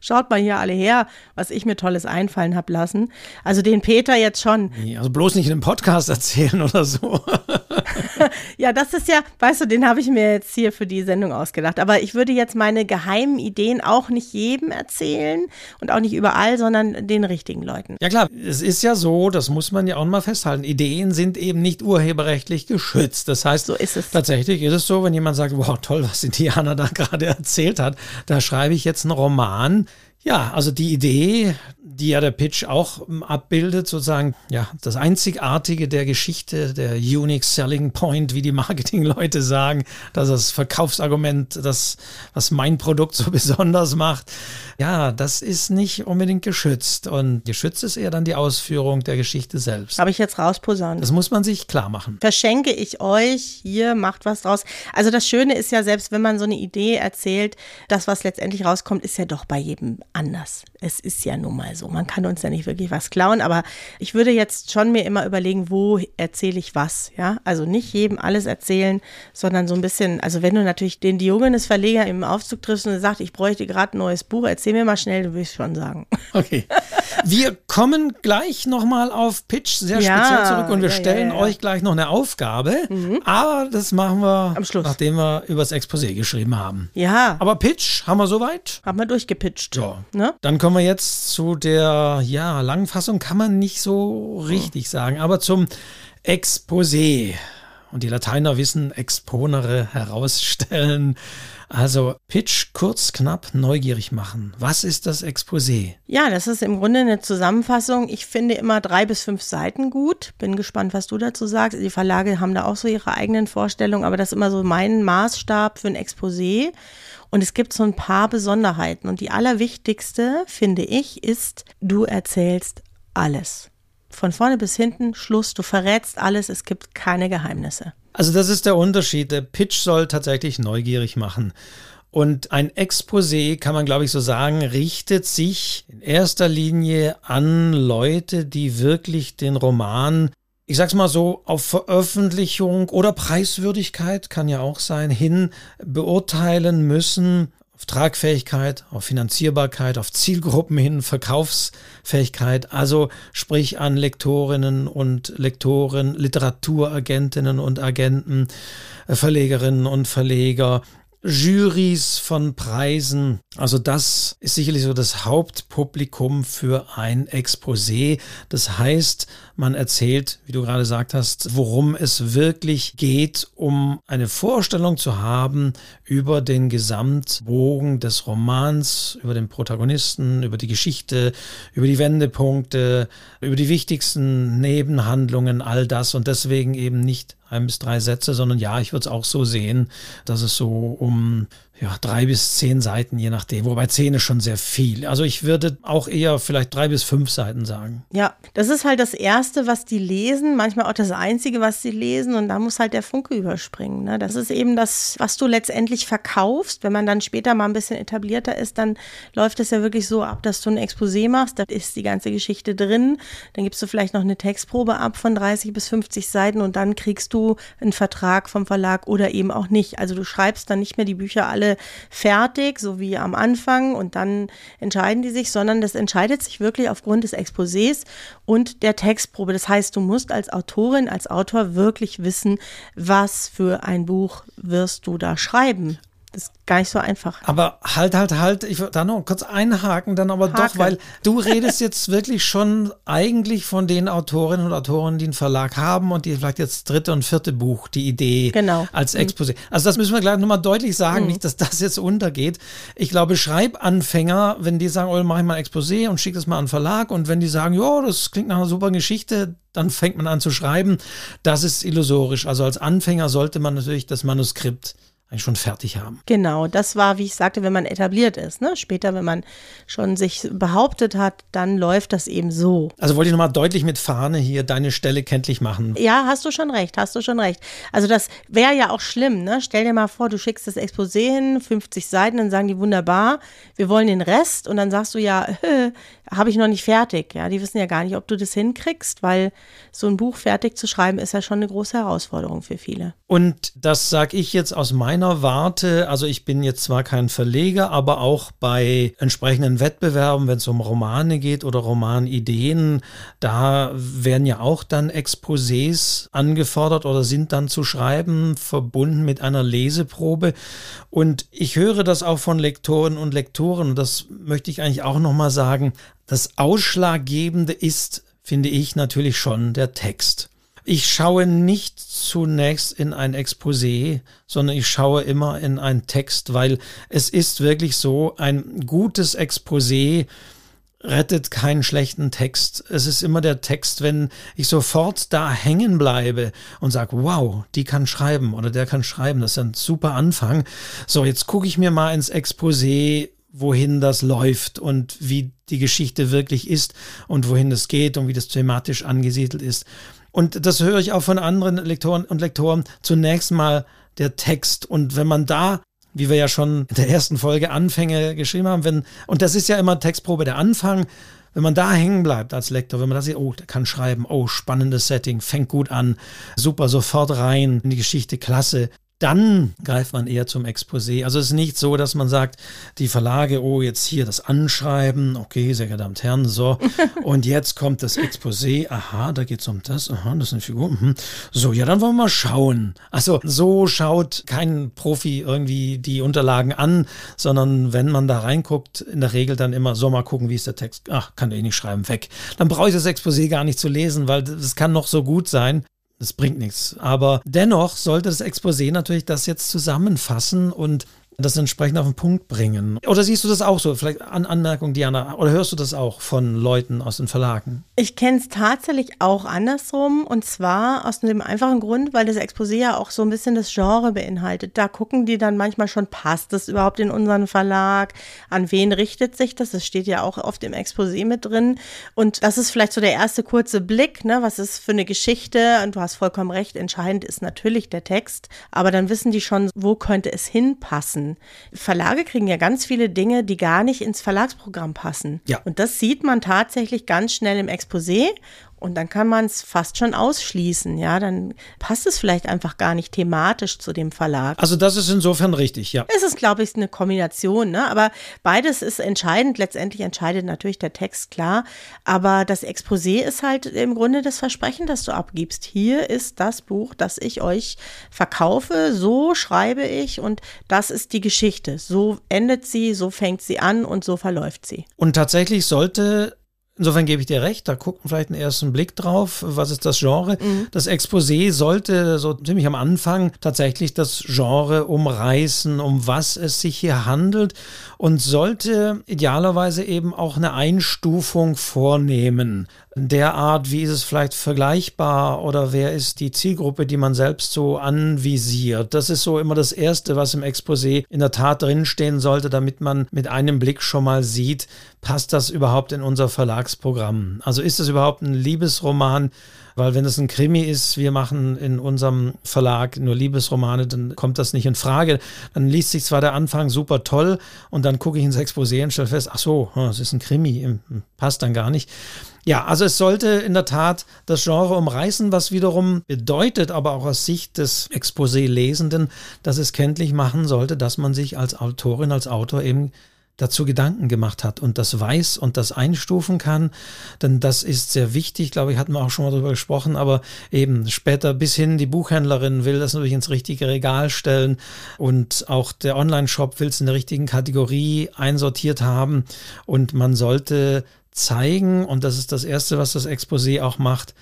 schaut mal hier alle her, was ich mir tolles einfallen habe lassen. Also den Peter jetzt schon. Nee, also bloß nicht in einem Podcast erzählen oder so. ja, das ist ja, weißt du, den habe ich mir jetzt hier für die Sendung ausgedacht. Aber ich würde jetzt meine geheimen Ideen auch nicht jedem erzählen und auch nicht überall, sondern den richtigen Leuten. Ja klar, es ist ja so, das muss man ja auch mal festhalten. Ideen sind eben nicht urheberrechtlich geschützt. Das heißt, so ist es. tatsächlich ist es so, wenn jemand sagt, wow, toll, was Indiana da gerade erzählt hat, da schreibe ich jetzt einen Roman. Ja, also die Idee, die ja der Pitch auch ähm, abbildet, sozusagen, ja, das Einzigartige der Geschichte, der Unique Selling Point, wie die Marketingleute sagen, das ist das Verkaufsargument, das, was mein Produkt so besonders macht. Ja, das ist nicht unbedingt geschützt. Und geschützt ist eher dann die Ausführung der Geschichte selbst. Habe ich jetzt rausposaunt. Das muss man sich klar machen. Verschenke ich euch, hier macht was draus. Also das Schöne ist ja, selbst wenn man so eine Idee erzählt, das, was letztendlich rauskommt, ist ja doch bei jedem anders. Es ist ja nun mal so. Man kann uns ja nicht wirklich was klauen, aber ich würde jetzt schon mir immer überlegen, wo erzähle ich was, ja? Also nicht jedem alles erzählen, sondern so ein bisschen, also wenn du natürlich den Diogenes Verleger im Aufzug triffst und sagt, ich bräuchte gerade ein neues Buch, erzähl mir mal schnell, du willst schon sagen. Okay. Wir kommen gleich nochmal auf Pitch sehr ja, speziell zurück und wir ja, stellen ja, euch gleich noch eine Aufgabe, mhm. aber das machen wir, Am Schluss. nachdem wir über das Exposé geschrieben haben. Ja. Aber Pitch haben wir soweit? Haben wir durchgepitcht. So. Ne? Dann kommen wir jetzt zu der ja, Langfassung, kann man nicht so richtig sagen, aber zum Exposé. Und die Lateiner wissen, exponere herausstellen. Also Pitch kurz, knapp, neugierig machen. Was ist das Exposé? Ja, das ist im Grunde eine Zusammenfassung. Ich finde immer drei bis fünf Seiten gut. Bin gespannt, was du dazu sagst. Die Verlage haben da auch so ihre eigenen Vorstellungen, aber das ist immer so mein Maßstab für ein Exposé. Und es gibt so ein paar Besonderheiten. Und die allerwichtigste, finde ich, ist, du erzählst alles. Von vorne bis hinten, Schluss, du verrätst alles, es gibt keine Geheimnisse. Also das ist der Unterschied. Der Pitch soll tatsächlich neugierig machen. Und ein Exposé, kann man glaube ich so sagen, richtet sich in erster Linie an Leute, die wirklich den Roman, ich sag's mal so, auf Veröffentlichung oder Preiswürdigkeit, kann ja auch sein, hin beurteilen müssen auf Tragfähigkeit, auf Finanzierbarkeit, auf Zielgruppen hin, Verkaufsfähigkeit, also sprich an Lektorinnen und Lektoren, Literaturagentinnen und Agenten, äh, Verlegerinnen und Verleger, Juries von Preisen. Also das ist sicherlich so das Hauptpublikum für ein Exposé. Das heißt, man erzählt, wie du gerade gesagt hast, worum es wirklich geht, um eine Vorstellung zu haben über den Gesamtbogen des Romans, über den Protagonisten, über die Geschichte, über die Wendepunkte, über die wichtigsten Nebenhandlungen, all das und deswegen eben nicht ein bis drei Sätze, sondern ja, ich würde es auch so sehen, dass es so um ja, drei bis zehn Seiten, je nachdem. Wobei zehn ist schon sehr viel. Also ich würde auch eher vielleicht drei bis fünf Seiten sagen. Ja, das ist halt das Erste, was die lesen, manchmal auch das Einzige, was sie lesen. Und da muss halt der Funke überspringen. Ne? Das ist eben das, was du letztendlich verkaufst. Wenn man dann später mal ein bisschen etablierter ist, dann läuft es ja wirklich so ab, dass du ein Exposé machst. Da ist die ganze Geschichte drin. Dann gibst du vielleicht noch eine Textprobe ab von 30 bis 50 Seiten und dann kriegst du einen Vertrag vom Verlag oder eben auch nicht. Also du schreibst dann nicht mehr die Bücher alle fertig, so wie am Anfang und dann entscheiden die sich, sondern das entscheidet sich wirklich aufgrund des Exposés und der Textprobe. Das heißt, du musst als Autorin, als Autor wirklich wissen, was für ein Buch wirst du da schreiben. Das ist gar nicht so einfach. Aber halt, halt, halt, ich würde da noch kurz einhaken, dann aber Hake. doch, weil du redest jetzt wirklich schon eigentlich von den Autorinnen und Autoren, die einen Verlag haben und die vielleicht jetzt dritte und vierte Buch die Idee genau. als mhm. Exposé. Also das müssen wir gleich nochmal deutlich sagen, mhm. nicht, dass das jetzt untergeht. Ich glaube, Schreibanfänger, wenn die sagen, oh, mache ich mal ein Exposé und schicke das mal an den Verlag und wenn die sagen, ja, das klingt nach einer super Geschichte, dann fängt man an zu schreiben. Das ist illusorisch. Also als Anfänger sollte man natürlich das Manuskript eigentlich schon fertig haben. Genau, das war, wie ich sagte, wenn man etabliert ist. Ne? Später, wenn man schon sich behauptet hat, dann läuft das eben so. Also wollte ich nochmal deutlich mit Fahne hier deine Stelle kenntlich machen. Ja, hast du schon recht, hast du schon recht. Also das wäre ja auch schlimm. Ne? Stell dir mal vor, du schickst das Exposé hin, 50 Seiten, dann sagen die wunderbar, wir wollen den Rest und dann sagst du ja, habe ich noch nicht fertig. Ja, die wissen ja gar nicht, ob du das hinkriegst, weil so ein Buch fertig zu schreiben ist ja schon eine große Herausforderung für viele. Und das sage ich jetzt aus meiner Warte. Also ich bin jetzt zwar kein Verleger, aber auch bei entsprechenden Wettbewerben, wenn es um Romane geht oder Romanideen, da werden ja auch dann Exposés angefordert oder sind dann zu schreiben, verbunden mit einer Leseprobe. Und ich höre das auch von Lektoren und Lektoren. Das möchte ich eigentlich auch nochmal sagen. Das Ausschlaggebende ist, finde ich, natürlich schon der Text. Ich schaue nicht zunächst in ein Exposé, sondern ich schaue immer in einen Text, weil es ist wirklich so, ein gutes Exposé rettet keinen schlechten Text. Es ist immer der Text, wenn ich sofort da hängen bleibe und sage, wow, die kann schreiben oder der kann schreiben. Das ist ein super Anfang. So, jetzt gucke ich mir mal ins Exposé wohin das läuft und wie die Geschichte wirklich ist und wohin es geht und wie das thematisch angesiedelt ist. Und das höre ich auch von anderen Lektoren und Lektoren. Zunächst mal der Text. Und wenn man da, wie wir ja schon in der ersten Folge Anfänge geschrieben haben, wenn, und das ist ja immer Textprobe der Anfang, wenn man da hängen bleibt als Lektor, wenn man da sieht, oh, der kann schreiben, oh, spannendes Setting, fängt gut an, super, sofort rein in die Geschichte, klasse, dann greift man eher zum Exposé. Also es ist nicht so, dass man sagt, die Verlage, oh, jetzt hier das Anschreiben, okay, sehr geehrte Damen und Herren, so, und jetzt kommt das Exposé, aha, da geht es um das, aha, das ist eine Figur, mhm. so, ja, dann wollen wir mal schauen. Also so schaut kein Profi irgendwie die Unterlagen an, sondern wenn man da reinguckt, in der Regel dann immer, so mal gucken, wie ist der Text, ach, kann der eh nicht schreiben, weg. Dann brauche ich das Exposé gar nicht zu lesen, weil das kann noch so gut sein. Das bringt nichts. Aber dennoch sollte das Exposé natürlich das jetzt zusammenfassen und das entsprechend auf den Punkt bringen. Oder siehst du das auch so? Vielleicht an Anmerkung, Diana, oder hörst du das auch von Leuten aus den Verlagen? Ich kenne es tatsächlich auch andersrum und zwar aus dem einfachen Grund, weil das Exposé ja auch so ein bisschen das Genre beinhaltet. Da gucken die dann manchmal schon, passt das überhaupt in unseren Verlag? An wen richtet sich das? Das steht ja auch oft im Exposé mit drin. Und das ist vielleicht so der erste kurze Blick, ne? Was ist für eine Geschichte? Und du hast vollkommen recht, entscheidend ist natürlich der Text, aber dann wissen die schon, wo könnte es hinpassen. Verlage kriegen ja ganz viele Dinge, die gar nicht ins Verlagsprogramm passen. Ja. Und das sieht man tatsächlich ganz schnell im Exposé und dann kann man es fast schon ausschließen, ja. Dann passt es vielleicht einfach gar nicht thematisch zu dem Verlag. Also das ist insofern richtig, ja. Es ist, glaube ich, eine Kombination, ne? Aber beides ist entscheidend. Letztendlich entscheidet natürlich der Text, klar. Aber das Exposé ist halt im Grunde das Versprechen, das du abgibst. Hier ist das Buch, das ich euch verkaufe. So schreibe ich und das ist die Geschichte. So endet sie, so fängt sie an und so verläuft sie. Und tatsächlich sollte Insofern gebe ich dir recht, da guckt man vielleicht einen ersten Blick drauf, was ist das Genre. Mhm. Das Exposé sollte so ziemlich am Anfang tatsächlich das Genre umreißen, um was es sich hier handelt und sollte idealerweise eben auch eine Einstufung vornehmen derart, wie ist es vielleicht vergleichbar oder wer ist die Zielgruppe, die man selbst so anvisiert. Das ist so immer das Erste, was im Exposé in der Tat drinstehen sollte, damit man mit einem Blick schon mal sieht, passt das überhaupt in unser Verlagsprogramm? Also ist das überhaupt ein Liebesroman? Weil wenn es ein Krimi ist, wir machen in unserem Verlag nur Liebesromane, dann kommt das nicht in Frage. Dann liest sich zwar der Anfang super toll und dann gucke ich ins Exposé und stelle fest, ach so, es ist ein Krimi, passt dann gar nicht. Ja, also es sollte in der Tat das Genre umreißen, was wiederum bedeutet, aber auch aus Sicht des Exposé-Lesenden, dass es kenntlich machen sollte, dass man sich als Autorin, als Autor eben dazu Gedanken gemacht hat und das weiß und das einstufen kann. Denn das ist sehr wichtig, glaube ich, hatten wir auch schon mal darüber gesprochen, aber eben später bis hin die Buchhändlerin will das natürlich ins richtige Regal stellen und auch der Online-Shop will es in der richtigen Kategorie einsortiert haben und man sollte zeigen, und das ist das Erste, was das Exposé auch macht,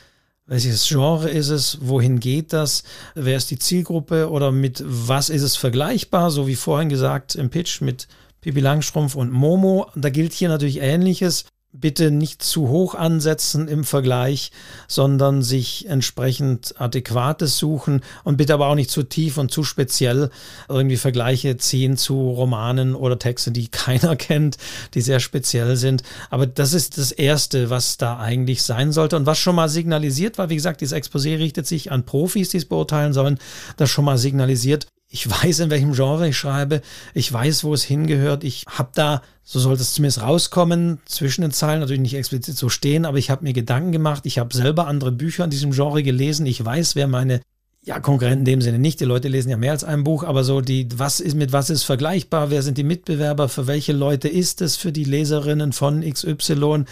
welches Genre ist es? Wohin geht das? Wer ist die Zielgruppe? Oder mit was ist es vergleichbar? So wie vorhin gesagt im Pitch mit Pipi Langstrumpf und Momo. Da gilt hier natürlich Ähnliches bitte nicht zu hoch ansetzen im Vergleich, sondern sich entsprechend adäquates suchen und bitte aber auch nicht zu tief und zu speziell irgendwie Vergleiche ziehen zu Romanen oder Texten, die keiner kennt, die sehr speziell sind. Aber das ist das Erste, was da eigentlich sein sollte und was schon mal signalisiert war. Wie gesagt, dieses Exposé richtet sich an Profis, die es beurteilen sollen. Das schon mal signalisiert, ich weiß, in welchem Genre ich schreibe. Ich weiß, wo es hingehört. Ich habe da, so sollte es zumindest rauskommen, zwischen den Zeilen natürlich nicht explizit so stehen, aber ich habe mir Gedanken gemacht. Ich habe selber andere Bücher in diesem Genre gelesen. Ich weiß, wer meine ja, Konkurrenten in dem Sinne nicht. Die Leute lesen ja mehr als ein Buch, aber so die, was ist mit was ist vergleichbar? Wer sind die Mitbewerber? Für welche Leute ist es? Für die Leserinnen von XY?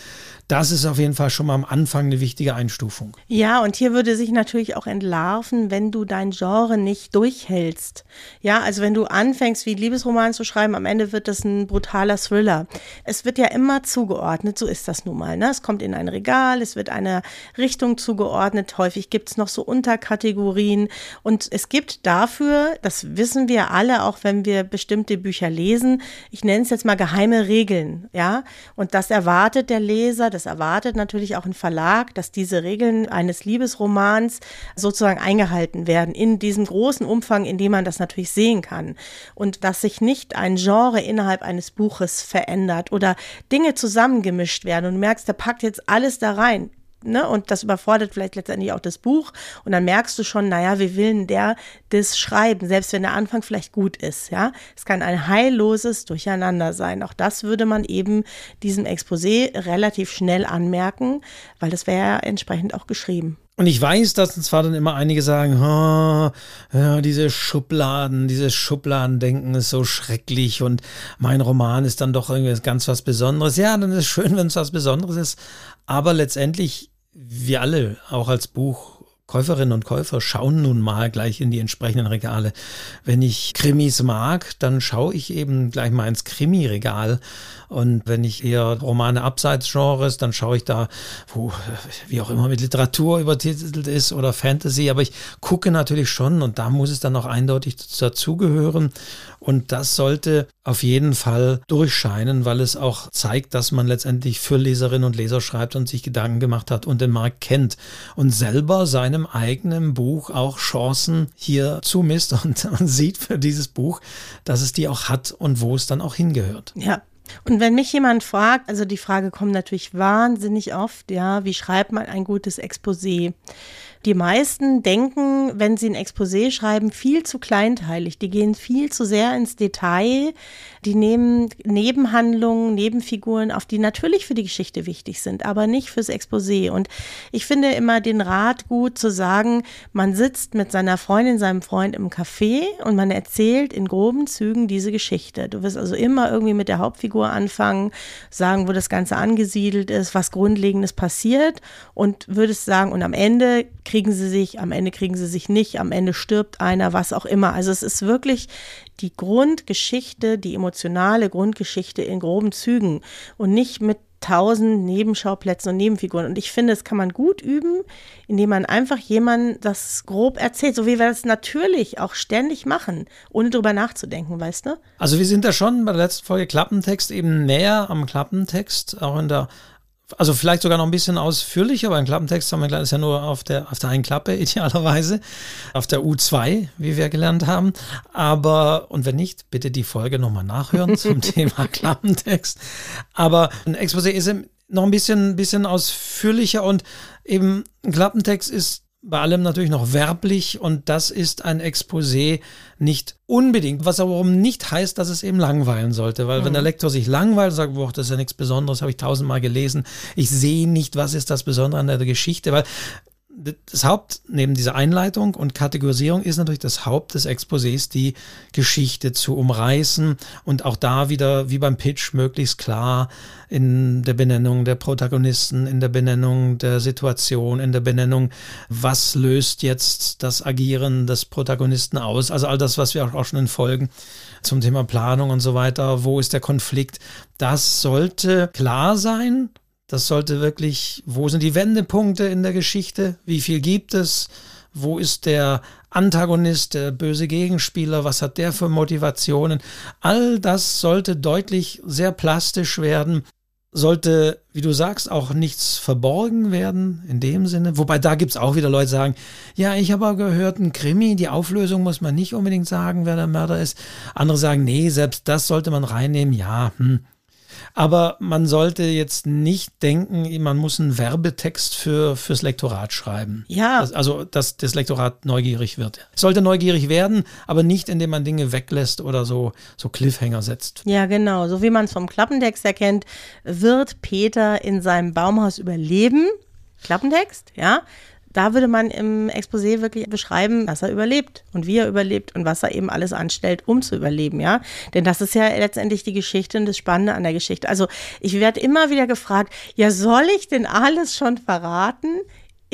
Das ist auf jeden Fall schon mal am Anfang eine wichtige Einstufung. Ja, und hier würde sich natürlich auch entlarven, wenn du dein Genre nicht durchhältst. Ja, also wenn du anfängst, wie Liebesroman zu schreiben, am Ende wird das ein brutaler Thriller. Es wird ja immer zugeordnet, so ist das nun mal. Ne? Es kommt in ein Regal, es wird einer Richtung zugeordnet. Häufig gibt es noch so Unterkategorien. Und es gibt dafür, das wissen wir alle, auch wenn wir bestimmte Bücher lesen, ich nenne es jetzt mal geheime Regeln. Ja, und das erwartet der Leser das erwartet natürlich auch ein Verlag, dass diese Regeln eines Liebesromans sozusagen eingehalten werden in diesem großen Umfang, in dem man das natürlich sehen kann. Und dass sich nicht ein Genre innerhalb eines Buches verändert oder Dinge zusammengemischt werden und du merkst, der packt jetzt alles da rein ne, und das überfordert vielleicht letztendlich auch das Buch. Und dann merkst du schon, naja, wie will denn der das schreiben, selbst wenn der Anfang vielleicht gut ist, ja. Es kann ein heilloses Durcheinander sein. Auch das würde man eben diesem Exposé relativ schnell anmerken, weil das wäre ja entsprechend auch geschrieben. Und ich weiß, dass zwar dann immer einige sagen, oh, diese Schubladen, dieses Schubladendenken ist so schrecklich und mein Roman ist dann doch irgendwie ganz was Besonderes. Ja, dann ist es schön, wenn es was Besonderes ist. Aber letztendlich wir alle, auch als Buchkäuferinnen und Käufer, schauen nun mal gleich in die entsprechenden Regale. Wenn ich Krimis mag, dann schaue ich eben gleich mal ins Krimi-Regal und wenn ich eher Romane abseits Genres, dann schaue ich da, wo, wie auch immer mit Literatur übertitelt ist oder Fantasy. Aber ich gucke natürlich schon und da muss es dann auch eindeutig dazugehören. Und das sollte auf jeden Fall durchscheinen, weil es auch zeigt, dass man letztendlich für Leserinnen und Leser schreibt und sich Gedanken gemacht hat und den Markt kennt und selber seinem eigenen Buch auch Chancen hier zumisst und, und sieht für dieses Buch, dass es die auch hat und wo es dann auch hingehört. Ja, und wenn mich jemand fragt, also die Frage kommt natürlich wahnsinnig oft, ja, wie schreibt man ein gutes Exposé? Die meisten denken, wenn sie ein Exposé schreiben, viel zu kleinteilig. Die gehen viel zu sehr ins Detail. Die nehmen Nebenhandlungen, Nebenfiguren auf, die natürlich für die Geschichte wichtig sind, aber nicht fürs Exposé. Und ich finde immer den Rat gut zu sagen, man sitzt mit seiner Freundin, seinem Freund im Café und man erzählt in groben Zügen diese Geschichte. Du wirst also immer irgendwie mit der Hauptfigur anfangen, sagen, wo das Ganze angesiedelt ist, was Grundlegendes passiert und würdest sagen, und am Ende kriegen sie sich, am Ende kriegen sie sich nicht, am Ende stirbt einer, was auch immer. Also es ist wirklich die Grundgeschichte, die emotionale Grundgeschichte in groben Zügen und nicht mit tausend Nebenschauplätzen und Nebenfiguren. Und ich finde, das kann man gut üben, indem man einfach jemandem das grob erzählt, so wie wir das natürlich auch ständig machen, ohne drüber nachzudenken, weißt du? Also wir sind da schon bei der letzten Folge Klappentext eben näher am Klappentext, auch in der also vielleicht sogar noch ein bisschen ausführlicher, aber ein Klappentext haben wir ist ja nur auf der, auf der einen Klappe idealerweise, auf der U2, wie wir gelernt haben. Aber, und wenn nicht, bitte die Folge nochmal nachhören zum Thema Klappentext. Aber ein Exposé ist noch ein bisschen, bisschen ausführlicher und eben ein Klappentext ist bei allem natürlich noch werblich und das ist ein Exposé nicht unbedingt, was aber nicht heißt, dass es eben langweilen sollte, weil mhm. wenn der Lektor sich langweilt und sagt, boah, das ist ja nichts Besonderes, habe ich tausendmal gelesen, ich sehe nicht, was ist das Besondere an der Geschichte, weil das Haupt, neben dieser Einleitung und Kategorisierung, ist natürlich das Haupt des Exposés, die Geschichte zu umreißen und auch da wieder, wie beim Pitch, möglichst klar in der Benennung der Protagonisten, in der Benennung der Situation, in der Benennung, was löst jetzt das Agieren des Protagonisten aus. Also all das, was wir auch schon in Folgen zum Thema Planung und so weiter, wo ist der Konflikt, das sollte klar sein das sollte wirklich, wo sind die Wendepunkte in der Geschichte? Wie viel gibt es? Wo ist der Antagonist, der böse Gegenspieler? Was hat der für Motivationen? All das sollte deutlich sehr plastisch werden. Sollte, wie du sagst, auch nichts verborgen werden in dem Sinne. Wobei da gibt es auch wieder Leute, sagen, ja, ich habe gehört, ein Krimi, die Auflösung muss man nicht unbedingt sagen, wer der Mörder ist. Andere sagen, nee, selbst das sollte man reinnehmen. Ja, hm, aber man sollte jetzt nicht denken, man muss einen Werbetext für, fürs Lektorat schreiben. Ja. Das, also, dass das Lektorat neugierig wird. Es sollte neugierig werden, aber nicht, indem man Dinge weglässt oder so, so Cliffhanger setzt. Ja, genau. So wie man es vom Klappentext erkennt, wird Peter in seinem Baumhaus überleben. Klappentext, ja da würde man im Exposé wirklich beschreiben, dass er überlebt und wie er überlebt und was er eben alles anstellt, um zu überleben, ja. Denn das ist ja letztendlich die Geschichte und das Spannende an der Geschichte. Also ich werde immer wieder gefragt, ja, soll ich denn alles schon verraten?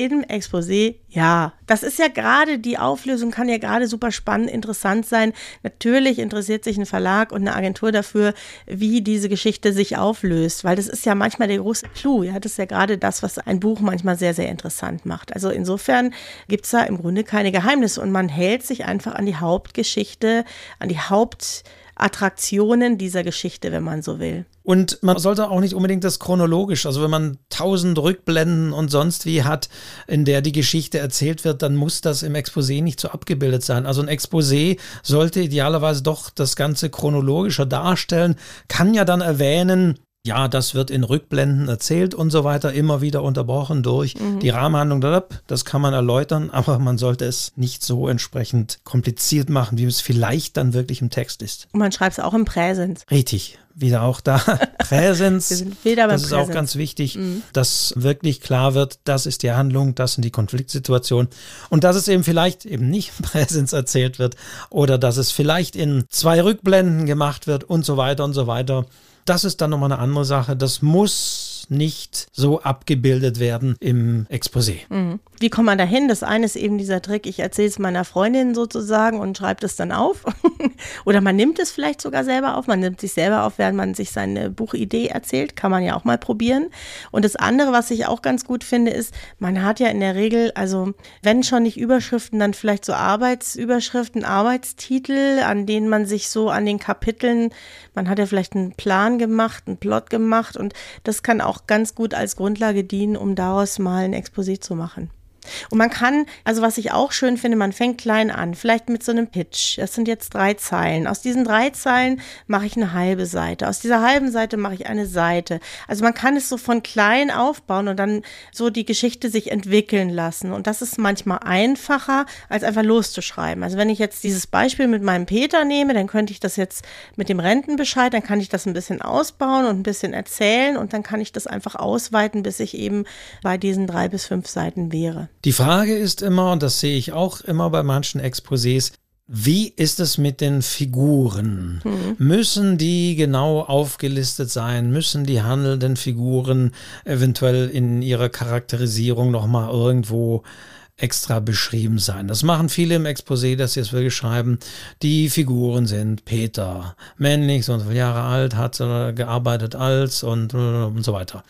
Im Exposé, ja, das ist ja gerade, die Auflösung kann ja gerade super spannend, interessant sein. Natürlich interessiert sich ein Verlag und eine Agentur dafür, wie diese Geschichte sich auflöst, weil das ist ja manchmal der große Clou. Ja, das ist ja gerade das, was ein Buch manchmal sehr, sehr interessant macht. Also insofern gibt es da im Grunde keine Geheimnisse und man hält sich einfach an die Hauptgeschichte, an die Haupt Attraktionen dieser Geschichte, wenn man so will. Und man sollte auch nicht unbedingt das chronologisch, also wenn man tausend Rückblenden und sonst wie hat, in der die Geschichte erzählt wird, dann muss das im Exposé nicht so abgebildet sein. Also ein Exposé sollte idealerweise doch das Ganze chronologischer darstellen, kann ja dann erwähnen, ja, das wird in Rückblenden erzählt und so weiter, immer wieder unterbrochen durch mhm. die Rahmenhandlung. Das kann man erläutern, aber man sollte es nicht so entsprechend kompliziert machen, wie es vielleicht dann wirklich im Text ist. Und man schreibt es auch im Präsens. Richtig, wieder auch da. Präsens. Wir sind wieder beim das ist Präsens. auch ganz wichtig, mhm. dass wirklich klar wird, das ist die Handlung, das sind die Konfliktsituationen und dass es eben vielleicht eben nicht im Präsens erzählt wird oder dass es vielleicht in zwei Rückblenden gemacht wird und so weiter und so weiter. Das ist dann nochmal eine andere Sache. Das muss nicht so abgebildet werden im Exposé. Mhm. Wie kommt man dahin? Das eine ist eben dieser Trick, ich erzähle es meiner Freundin sozusagen und schreibe es dann auf. Oder man nimmt es vielleicht sogar selber auf. Man nimmt sich selber auf, während man sich seine Buchidee erzählt. Kann man ja auch mal probieren. Und das andere, was ich auch ganz gut finde, ist, man hat ja in der Regel, also wenn schon nicht Überschriften, dann vielleicht so Arbeitsüberschriften, Arbeitstitel, an denen man sich so an den Kapiteln, man hat ja vielleicht einen Plan gemacht, einen Plot gemacht und das kann auch ganz gut als Grundlage dienen, um daraus mal ein Exposé zu machen. Und man kann, also was ich auch schön finde, man fängt klein an, vielleicht mit so einem Pitch. Das sind jetzt drei Zeilen. Aus diesen drei Zeilen mache ich eine halbe Seite. Aus dieser halben Seite mache ich eine Seite. Also man kann es so von klein aufbauen und dann so die Geschichte sich entwickeln lassen. Und das ist manchmal einfacher, als einfach loszuschreiben. Also wenn ich jetzt dieses Beispiel mit meinem Peter nehme, dann könnte ich das jetzt mit dem Rentenbescheid, dann kann ich das ein bisschen ausbauen und ein bisschen erzählen und dann kann ich das einfach ausweiten, bis ich eben bei diesen drei bis fünf Seiten wäre. Die Frage ist immer, und das sehe ich auch immer bei manchen Exposés, wie ist es mit den Figuren? Mhm. Müssen die genau aufgelistet sein? Müssen die handelnden Figuren eventuell in ihrer Charakterisierung nochmal irgendwo extra beschrieben sein. Das machen viele im Exposé, dass sie es wirklich schreiben. Die Figuren sind Peter, männlich, so und so viele Jahre alt, hat gearbeitet als und, und so weiter.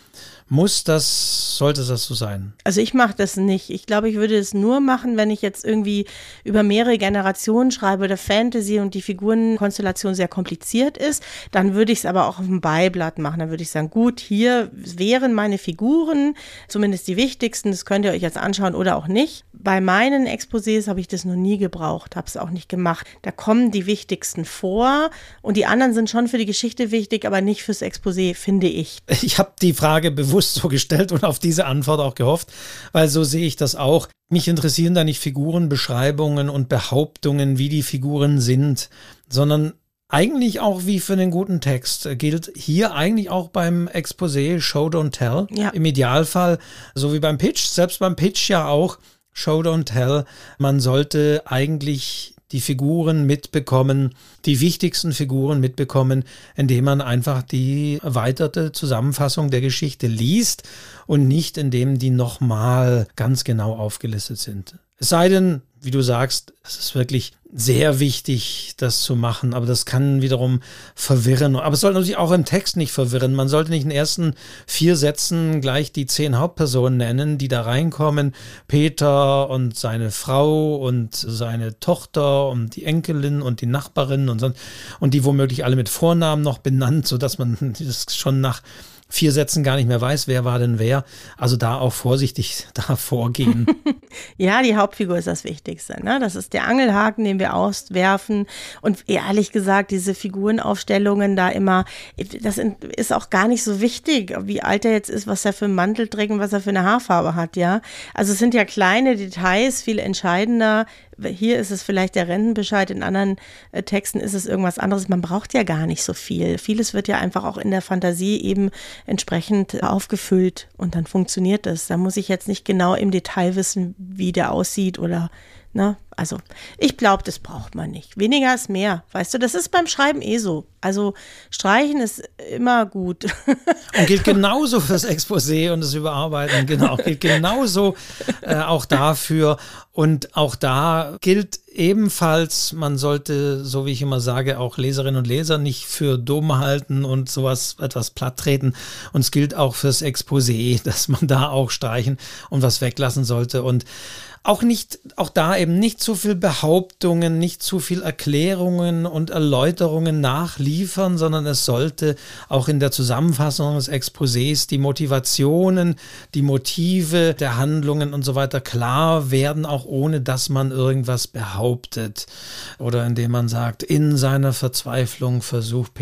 Muss das, sollte das so sein? Also ich mache das nicht. Ich glaube, ich würde es nur machen, wenn ich jetzt irgendwie über mehrere Generationen schreibe oder Fantasy und die Figurenkonstellation sehr kompliziert ist. Dann würde ich es aber auch auf dem Beiblatt machen. Dann würde ich sagen, gut, hier wären meine Figuren, zumindest die wichtigsten. Das könnt ihr euch jetzt anschauen oder auch nicht. Bei meinen Exposés habe ich das noch nie gebraucht, habe es auch nicht gemacht. Da kommen die wichtigsten vor und die anderen sind schon für die Geschichte wichtig, aber nicht fürs Exposé, finde ich. Ich habe die Frage bewusst so gestellt und auf diese Antwort auch gehofft, weil so sehe ich das auch. Mich interessieren da nicht Figurenbeschreibungen und Behauptungen, wie die Figuren sind, sondern eigentlich auch wie für einen guten Text gilt hier eigentlich auch beim Exposé Show Don't Tell. Ja. Im Idealfall, so wie beim Pitch, selbst beim Pitch ja auch Show Don't Tell. Man sollte eigentlich die Figuren mitbekommen, die wichtigsten Figuren mitbekommen, indem man einfach die erweiterte Zusammenfassung der Geschichte liest und nicht indem die nochmal ganz genau aufgelistet sind. Es sei denn, wie du sagst, es ist wirklich sehr wichtig, das zu machen, aber das kann wiederum verwirren. Aber es soll natürlich auch im Text nicht verwirren. Man sollte nicht in den ersten vier Sätzen gleich die zehn Hauptpersonen nennen, die da reinkommen. Peter und seine Frau und seine Tochter und die Enkelin und die Nachbarin und so. Und die womöglich alle mit Vornamen noch benannt, sodass man das schon nach vier Sätzen gar nicht mehr weiß, wer war denn wer. Also da auch vorsichtig da vorgehen. ja, die Hauptfigur ist das Wichtigste. Ne? Das ist der Angelhaken, den wir auswerfen. Und ehrlich gesagt, diese Figurenaufstellungen da immer, das ist auch gar nicht so wichtig, wie alt er jetzt ist, was er für einen Mantel trägt und was er für eine Haarfarbe hat, ja. Also es sind ja kleine Details, viel entscheidender hier ist es vielleicht der Rentenbescheid, in anderen äh, Texten ist es irgendwas anderes. Man braucht ja gar nicht so viel. Vieles wird ja einfach auch in der Fantasie eben entsprechend aufgefüllt und dann funktioniert es. Da muss ich jetzt nicht genau im Detail wissen, wie der aussieht oder Ne? Also ich glaube, das braucht man nicht. Weniger ist mehr. Weißt du, das ist beim Schreiben eh so. Also streichen ist immer gut. Und gilt genauso fürs Exposé und das Überarbeiten. Genau, gilt genauso äh, auch dafür. Und auch da gilt ebenfalls, man sollte, so wie ich immer sage, auch Leserinnen und Leser nicht für dumm halten und sowas etwas platt treten. Und es gilt auch fürs Exposé, dass man da auch streichen und was weglassen sollte. Und auch nicht, auch da eben nicht zu viel Behauptungen, nicht zu viel Erklärungen und Erläuterungen nachliefern, sondern es sollte auch in der Zusammenfassung des Exposés die Motivationen, die Motive der Handlungen und so weiter klar werden, auch ohne dass man irgendwas behauptet oder indem man sagt, in seiner Verzweiflung versucht,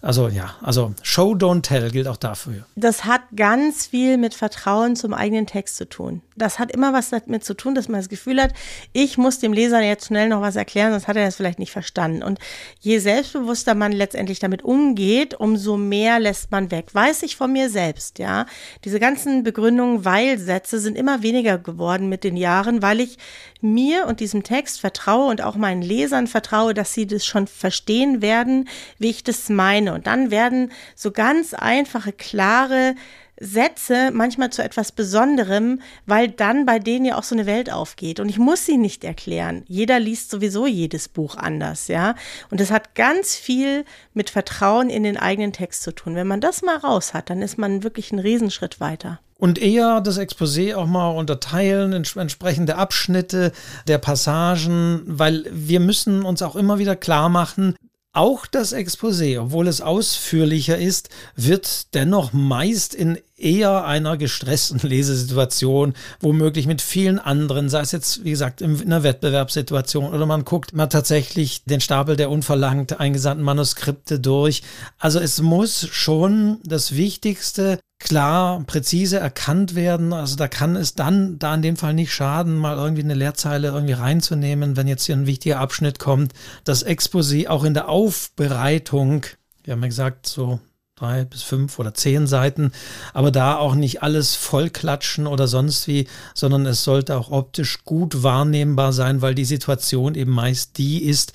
also ja, also Show don't tell gilt auch dafür. Das hat ganz viel mit Vertrauen zum eigenen Text zu tun. Das hat immer was damit zu tun, dass man das Gefühl hat, ich muss dem Leser jetzt schnell noch was erklären, sonst hat er das vielleicht nicht verstanden. Und je selbstbewusster man letztendlich damit umgeht, umso mehr lässt man weg. Weiß ich von mir selbst, ja. Diese ganzen Begründungen, weil Sätze sind immer weniger geworden mit den Jahren, weil ich mir und diesem Text vertraue und auch meinen Lesern vertraue, dass sie das schon verstehen werden, wie ich das meine. Und dann werden so ganz einfache, klare Sätze manchmal zu etwas Besonderem, weil dann bei denen ja auch so eine Welt aufgeht. Und ich muss sie nicht erklären. Jeder liest sowieso jedes Buch anders, ja. Und das hat ganz viel mit Vertrauen in den eigenen Text zu tun. Wenn man das mal raus hat, dann ist man wirklich einen Riesenschritt weiter und eher das Exposé auch mal unterteilen, entsprechende Abschnitte der Passagen, weil wir müssen uns auch immer wieder klar machen, auch das Exposé, obwohl es ausführlicher ist, wird dennoch meist in eher einer gestressten Lesesituation, womöglich mit vielen anderen, sei es jetzt, wie gesagt, in einer Wettbewerbssituation oder man guckt mal tatsächlich den Stapel der unverlangt eingesandten Manuskripte durch. Also es muss schon das Wichtigste klar, präzise erkannt werden. Also da kann es dann, da in dem Fall nicht schaden, mal irgendwie eine Leerzeile irgendwie reinzunehmen, wenn jetzt hier ein wichtiger Abschnitt kommt. Das Exposé auch in der Aufbereitung, wir haben ja gesagt, so drei bis fünf oder zehn Seiten, aber da auch nicht alles vollklatschen oder sonst wie, sondern es sollte auch optisch gut wahrnehmbar sein, weil die Situation eben meist die ist,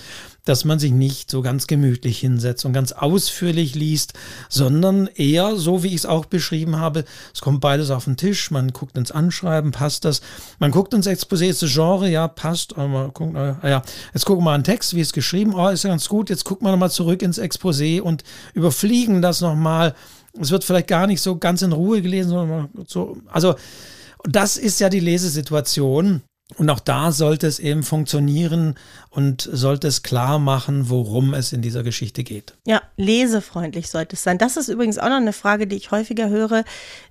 dass man sich nicht so ganz gemütlich hinsetzt und ganz ausführlich liest, sondern eher so, wie ich es auch beschrieben habe, es kommt beides auf den Tisch, man guckt ins Anschreiben, passt das, man guckt ins Exposé, ist das Genre, ja, passt, aber guckt, ah ja, jetzt gucken wir mal einen Text, wie es geschrieben, oh, ist ja ganz gut, jetzt gucken wir nochmal zurück ins Exposé und überfliegen das nochmal. Es wird vielleicht gar nicht so ganz in Ruhe gelesen, sondern so, also das ist ja die Lesesituation. Und auch da sollte es eben funktionieren und sollte es klar machen, worum es in dieser Geschichte geht. Ja, lesefreundlich sollte es sein. Das ist übrigens auch noch eine Frage, die ich häufiger höre,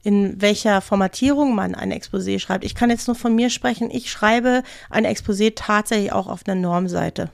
in welcher Formatierung man ein Exposé schreibt. Ich kann jetzt nur von mir sprechen. Ich schreibe ein Exposé tatsächlich auch auf einer Normseite.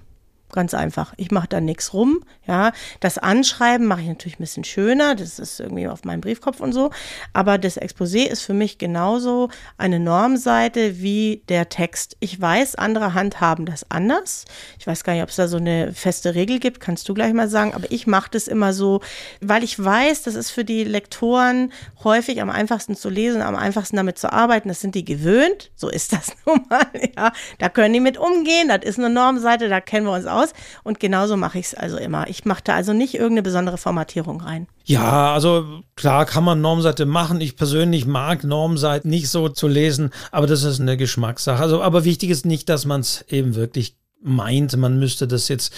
Ganz einfach. Ich mache da nichts rum. Ja, das Anschreiben mache ich natürlich ein bisschen schöner. Das ist irgendwie auf meinem Briefkopf und so. Aber das Exposé ist für mich genauso eine Normseite wie der Text. Ich weiß, andere handhaben das anders. Ich weiß gar nicht, ob es da so eine feste Regel gibt. Kannst du gleich mal sagen. Aber ich mache das immer so, weil ich weiß, das ist für die Lektoren häufig am einfachsten zu lesen, am einfachsten damit zu arbeiten. Das sind die gewöhnt. So ist das nun mal. Ja, da können die mit umgehen. Das ist eine Normseite. Da kennen wir uns aus aus. Und genauso mache ich es also immer. Ich mache da also nicht irgendeine besondere Formatierung rein. Ja, also klar kann man Normseite machen. Ich persönlich mag Normseiten nicht so zu lesen, aber das ist eine Geschmackssache. Also, aber wichtig ist nicht, dass man es eben wirklich meint, man müsste das jetzt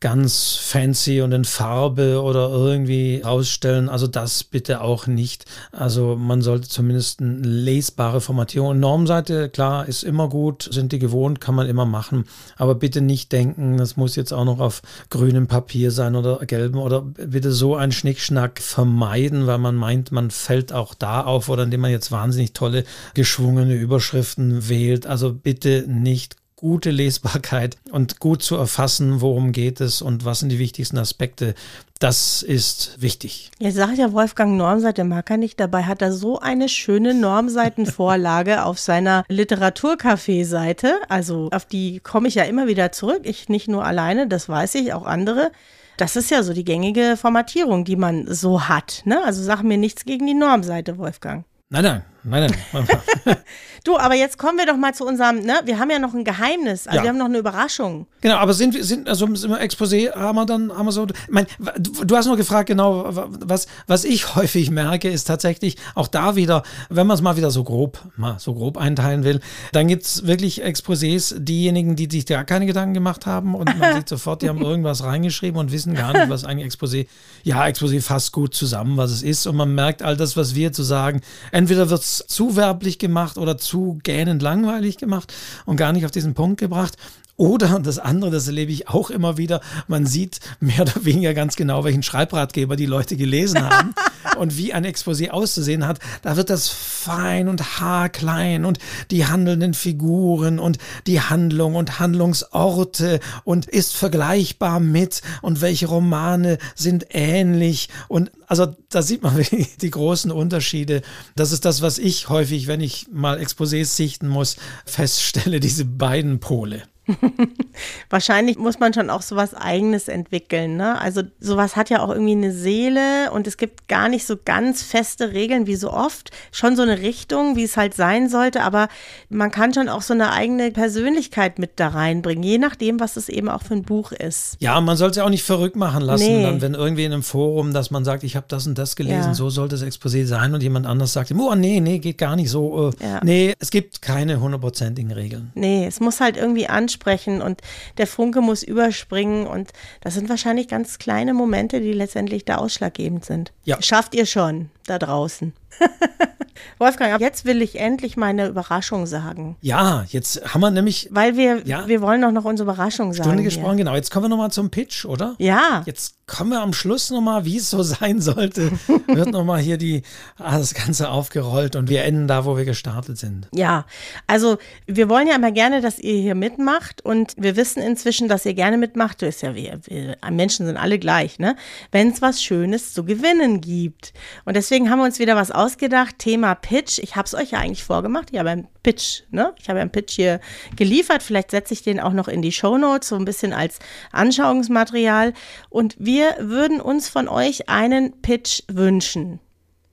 ganz fancy und in Farbe oder irgendwie ausstellen. Also das bitte auch nicht. Also man sollte zumindest eine lesbare Formatierung. Normseite, klar, ist immer gut, sind die gewohnt, kann man immer machen. Aber bitte nicht denken, das muss jetzt auch noch auf grünem Papier sein oder gelbem oder bitte so einen Schnickschnack vermeiden, weil man meint, man fällt auch da auf oder indem man jetzt wahnsinnig tolle geschwungene Überschriften wählt. Also bitte nicht gute Lesbarkeit und gut zu erfassen, worum geht es und was sind die wichtigsten Aspekte. Das ist wichtig. Jetzt sagt ja Wolfgang Normseite mag er nicht. Dabei hat er so eine schöne Normseitenvorlage auf seiner Literaturcafé-Seite. Also auf die komme ich ja immer wieder zurück. Ich nicht nur alleine, das weiß ich, auch andere. Das ist ja so die gängige Formatierung, die man so hat. Ne? Also sag mir nichts gegen die Normseite, Wolfgang. Nein, nein, nein, nein. du, aber jetzt kommen wir doch mal zu unserem, ne? Wir haben ja noch ein Geheimnis, also ja. wir haben noch eine Überraschung. Genau, aber sind wir, sind, also im Exposé haben wir dann, haben wir so, mein, du hast nur gefragt, genau, was, was ich häufig merke, ist tatsächlich auch da wieder, wenn man es mal wieder so grob, mal so grob einteilen will, dann gibt es wirklich Exposés, diejenigen, die sich gar keine Gedanken gemacht haben und man sieht sofort, die haben irgendwas reingeschrieben und wissen gar nicht, was eigentlich Exposé, ja, Exposé fasst gut zusammen, was es ist und man merkt all das, was wir zu sagen, entweder wird es zu werblich gemacht oder zu gähnend langweilig gemacht und gar nicht auf diesen Punkt gebracht. Oder das andere, das erlebe ich auch immer wieder, man sieht mehr oder weniger ganz genau, welchen Schreibratgeber die Leute gelesen haben und wie ein Exposé auszusehen hat. Da wird das fein und haarklein und die handelnden Figuren und die Handlung und Handlungsorte und ist vergleichbar mit und welche Romane sind ähnlich und also da sieht man die großen Unterschiede. Das ist das, was ich häufig, wenn ich mal Exposés sichten muss, feststelle, diese beiden Pole. Wahrscheinlich muss man schon auch sowas Eigenes entwickeln. Ne? Also sowas hat ja auch irgendwie eine Seele und es gibt gar nicht so ganz feste Regeln wie so oft. Schon so eine Richtung, wie es halt sein sollte, aber man kann schon auch so eine eigene Persönlichkeit mit da reinbringen, je nachdem, was es eben auch für ein Buch ist. Ja, man soll es ja auch nicht verrückt machen lassen, nee. dann, wenn irgendwie in einem Forum, dass man sagt, ich habe das und das gelesen, ja. so sollte das Exposé sein und jemand anders sagt, oh nee, nee, geht gar nicht so. Äh, ja. Nee, es gibt keine hundertprozentigen Regeln. Nee, es muss halt irgendwie ansprechen ansprechen und der Funke muss überspringen. Und das sind wahrscheinlich ganz kleine Momente, die letztendlich da ausschlaggebend sind. Ja. Schafft ihr schon da draußen. Wolfgang, jetzt will ich endlich meine Überraschung sagen. Ja, jetzt haben wir nämlich. Weil wir, ja, wir wollen doch noch unsere Überraschung sagen. Stunde gesprochen, hier. genau. Jetzt kommen wir nochmal zum Pitch, oder? Ja. Jetzt kommen wir am Schluss nochmal, wie es so sein sollte. Wird nochmal hier die, ah, das Ganze aufgerollt und wir enden da, wo wir gestartet sind. Ja, also wir wollen ja immer gerne, dass ihr hier mitmacht und wir wissen inzwischen, dass ihr gerne mitmacht. Du ist ja, wir, wir Menschen sind alle gleich, ne? Wenn es was Schönes zu gewinnen gibt. Und deswegen haben wir uns wieder was ausgedacht. Thema Pitch. Ich habe es euch ja eigentlich vorgemacht. Ich habe einen Pitch, ne? Ich habe einen Pitch hier geliefert. Vielleicht setze ich den auch noch in die Show Notes, so ein bisschen als Anschauungsmaterial. Und wir würden uns von euch einen Pitch wünschen.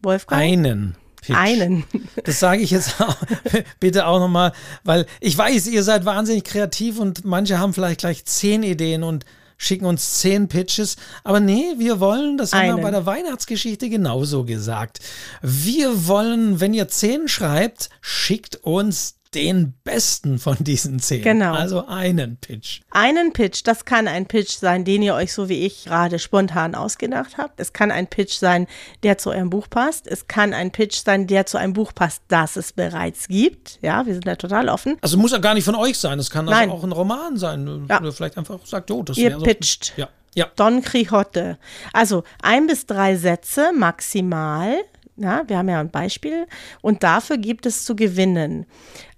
Wolfgang? Einen. Pitch. Einen. Das sage ich jetzt auch, bitte auch nochmal, weil ich weiß, ihr seid wahnsinnig kreativ und manche haben vielleicht gleich zehn Ideen und schicken uns zehn Pitches. Aber nee, wir wollen, das haben wir bei der Weihnachtsgeschichte genauso gesagt. Wir wollen, wenn ihr zehn schreibt, schickt uns den besten von diesen zehn. Genau. Also einen Pitch. Einen Pitch. Das kann ein Pitch sein, den ihr euch so wie ich gerade spontan ausgedacht habt. Es kann ein Pitch sein, der zu eurem Buch passt. Es kann ein Pitch sein, der zu einem Buch passt, das es bereits gibt. Ja, wir sind da total offen. Also muss ja gar nicht von euch sein. Es kann also auch ein Roman sein. Ja. Oder vielleicht einfach sagt, oh, das Ihr pitcht. So. Ja. Ja. Don Quixote. Also ein bis drei Sätze maximal. Ja, wir haben ja ein Beispiel. Und dafür gibt es zu gewinnen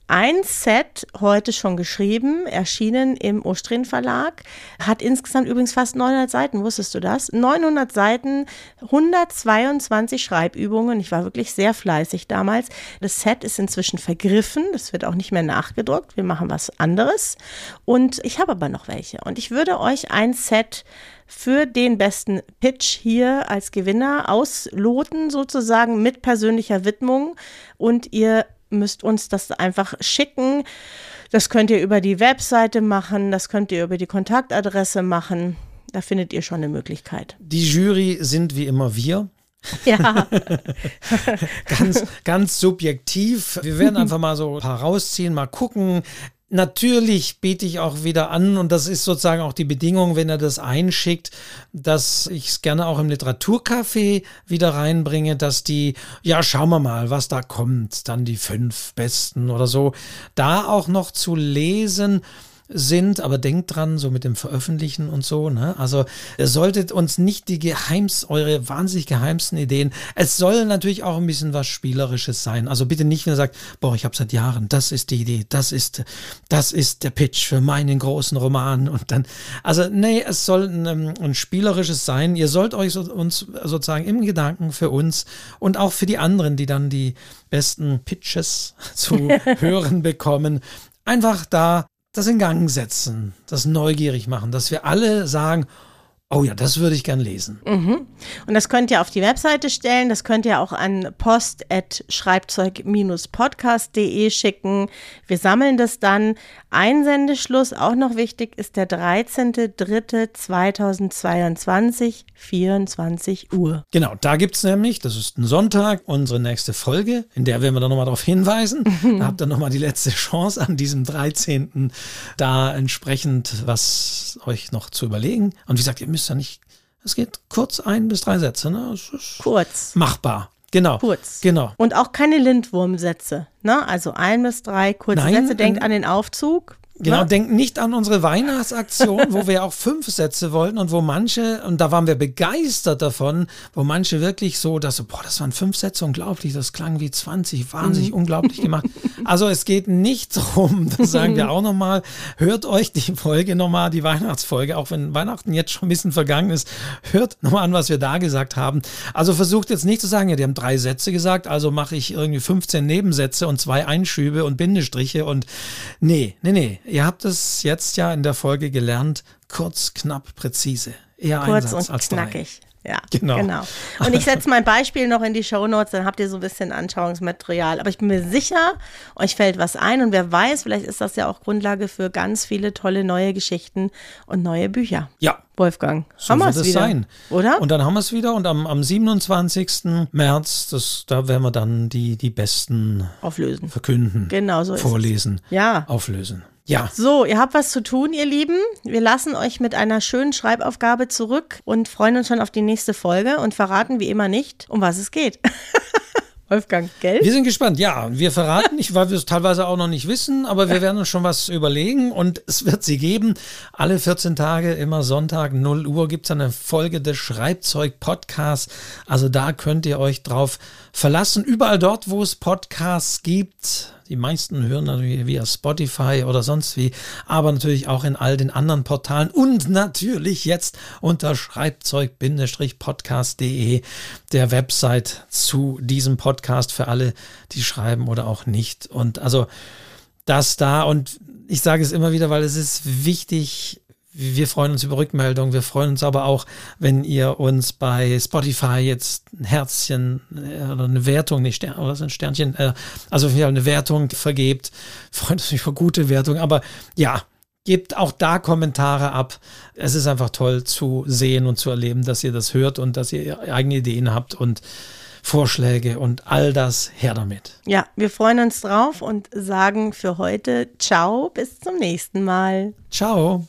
ein Set heute schon geschrieben, erschienen im Ostrin Verlag, hat insgesamt übrigens fast 900 Seiten, wusstest du das? 900 Seiten, 122 Schreibübungen. Ich war wirklich sehr fleißig damals. Das Set ist inzwischen vergriffen, das wird auch nicht mehr nachgedruckt. Wir machen was anderes. Und ich habe aber noch welche. Und ich würde euch ein Set für den besten Pitch hier als Gewinner ausloten, sozusagen mit persönlicher Widmung. Und ihr müsst uns das einfach schicken. Das könnt ihr über die Webseite machen, das könnt ihr über die Kontaktadresse machen. Da findet ihr schon eine Möglichkeit. Die Jury sind wie immer wir. Ja. ganz, ganz subjektiv. Wir werden einfach mal so ein paar rausziehen, mal gucken. Natürlich biete ich auch wieder an, und das ist sozusagen auch die Bedingung, wenn er das einschickt, dass ich es gerne auch im Literaturcafé wieder reinbringe, dass die, ja, schauen wir mal, was da kommt, dann die fünf besten oder so, da auch noch zu lesen sind, aber denkt dran, so mit dem Veröffentlichen und so, ne? Also ihr solltet uns nicht die geheims, eure wahnsinnig geheimsten Ideen. Es soll natürlich auch ein bisschen was Spielerisches sein. Also bitte nicht, wenn ihr sagt, boah, ich habe seit Jahren, das ist die Idee, das ist, das ist der Pitch für meinen großen Roman und dann, also nee, es soll ein, ein spielerisches sein. Ihr sollt euch so, uns sozusagen im Gedanken für uns und auch für die anderen, die dann die besten Pitches zu hören bekommen, einfach da das in Gang setzen, das neugierig machen, dass wir alle sagen, Oh ja, das würde ich gern lesen. Mhm. Und das könnt ihr auf die Webseite stellen. Das könnt ihr auch an post.schreibzeug-podcast.de schicken. Wir sammeln das dann. Einsendeschluss, auch noch wichtig, ist der 13.03.2022, 24 Uhr. Genau, da gibt es nämlich, das ist ein Sonntag, unsere nächste Folge, in der werden wir dann nochmal darauf hinweisen. Da habt ihr nochmal die letzte Chance an diesem 13. da entsprechend was euch noch zu überlegen. Und wie gesagt, ihr müsst ja nicht, es geht kurz ein bis drei Sätze, ne? kurz. Machbar. Genau. Kurz. Genau. Und auch keine Lindwurmsätze. Ne? Also ein bis drei kurze Nein, Sätze. Denkt an den Aufzug. Genau, ne? denkt nicht an unsere Weihnachtsaktion, wo wir auch fünf Sätze wollten und wo manche, und da waren wir begeistert davon, wo manche wirklich so, dass so, boah, das waren fünf Sätze, unglaublich, das klang wie 20, wahnsinnig mhm. unglaublich gemacht. Also es geht nicht darum, das sagen wir auch nochmal, hört euch die Folge nochmal, die Weihnachtsfolge, auch wenn Weihnachten jetzt schon ein bisschen vergangen ist, hört nochmal an, was wir da gesagt haben. Also versucht jetzt nicht zu sagen, ja, die haben drei Sätze gesagt, also mache ich irgendwie 15 Nebensätze und zwei Einschübe und Bindestriche und nee, nee, nee Ihr habt es jetzt ja in der Folge gelernt, kurz, knapp, präzise. Eher kurz Einsatz und knackig. Drei. Ja, genau. genau. Und ich setze mein Beispiel noch in die Show Notes, dann habt ihr so ein bisschen Anschauungsmaterial. Aber ich bin mir sicher, euch fällt was ein und wer weiß, vielleicht ist das ja auch Grundlage für ganz viele tolle neue Geschichten und neue Bücher. Ja, Wolfgang. So haben wir es wieder, sein. Oder? Und dann haben wir es wieder und am, am 27. März, das, da werden wir dann die, die besten auflösen. Verkünden. Genau so Vorlesen. Ja. Auflösen. Ja. So, ihr habt was zu tun, ihr Lieben. Wir lassen euch mit einer schönen Schreibaufgabe zurück und freuen uns schon auf die nächste Folge und verraten wie immer nicht, um was es geht. Wolfgang, gell? Wir sind gespannt, ja. Wir verraten nicht, weil wir es teilweise auch noch nicht wissen, aber wir werden uns schon was überlegen und es wird sie geben. Alle 14 Tage, immer Sonntag, 0 Uhr, gibt es eine Folge des Schreibzeug-Podcasts. Also da könnt ihr euch drauf verlassen. Überall dort, wo es Podcasts gibt, die meisten hören natürlich via Spotify oder sonst wie, aber natürlich auch in all den anderen Portalen und natürlich jetzt unter schreibzeug-podcast.de, der Website zu diesem Podcast für alle, die schreiben oder auch nicht. Und also das da und ich sage es immer wieder, weil es ist wichtig, wir freuen uns über Rückmeldungen. Wir freuen uns aber auch, wenn ihr uns bei Spotify jetzt ein Herzchen äh, oder eine Wertung, nicht Stern, oder ein Sternchen, äh, also eine Wertung vergebt. Freuen uns über gute Wertung. Aber ja, gebt auch da Kommentare ab. Es ist einfach toll zu sehen und zu erleben, dass ihr das hört und dass ihr eigene Ideen habt und Vorschläge und all das her damit. Ja, wir freuen uns drauf und sagen für heute Ciao, bis zum nächsten Mal. Ciao.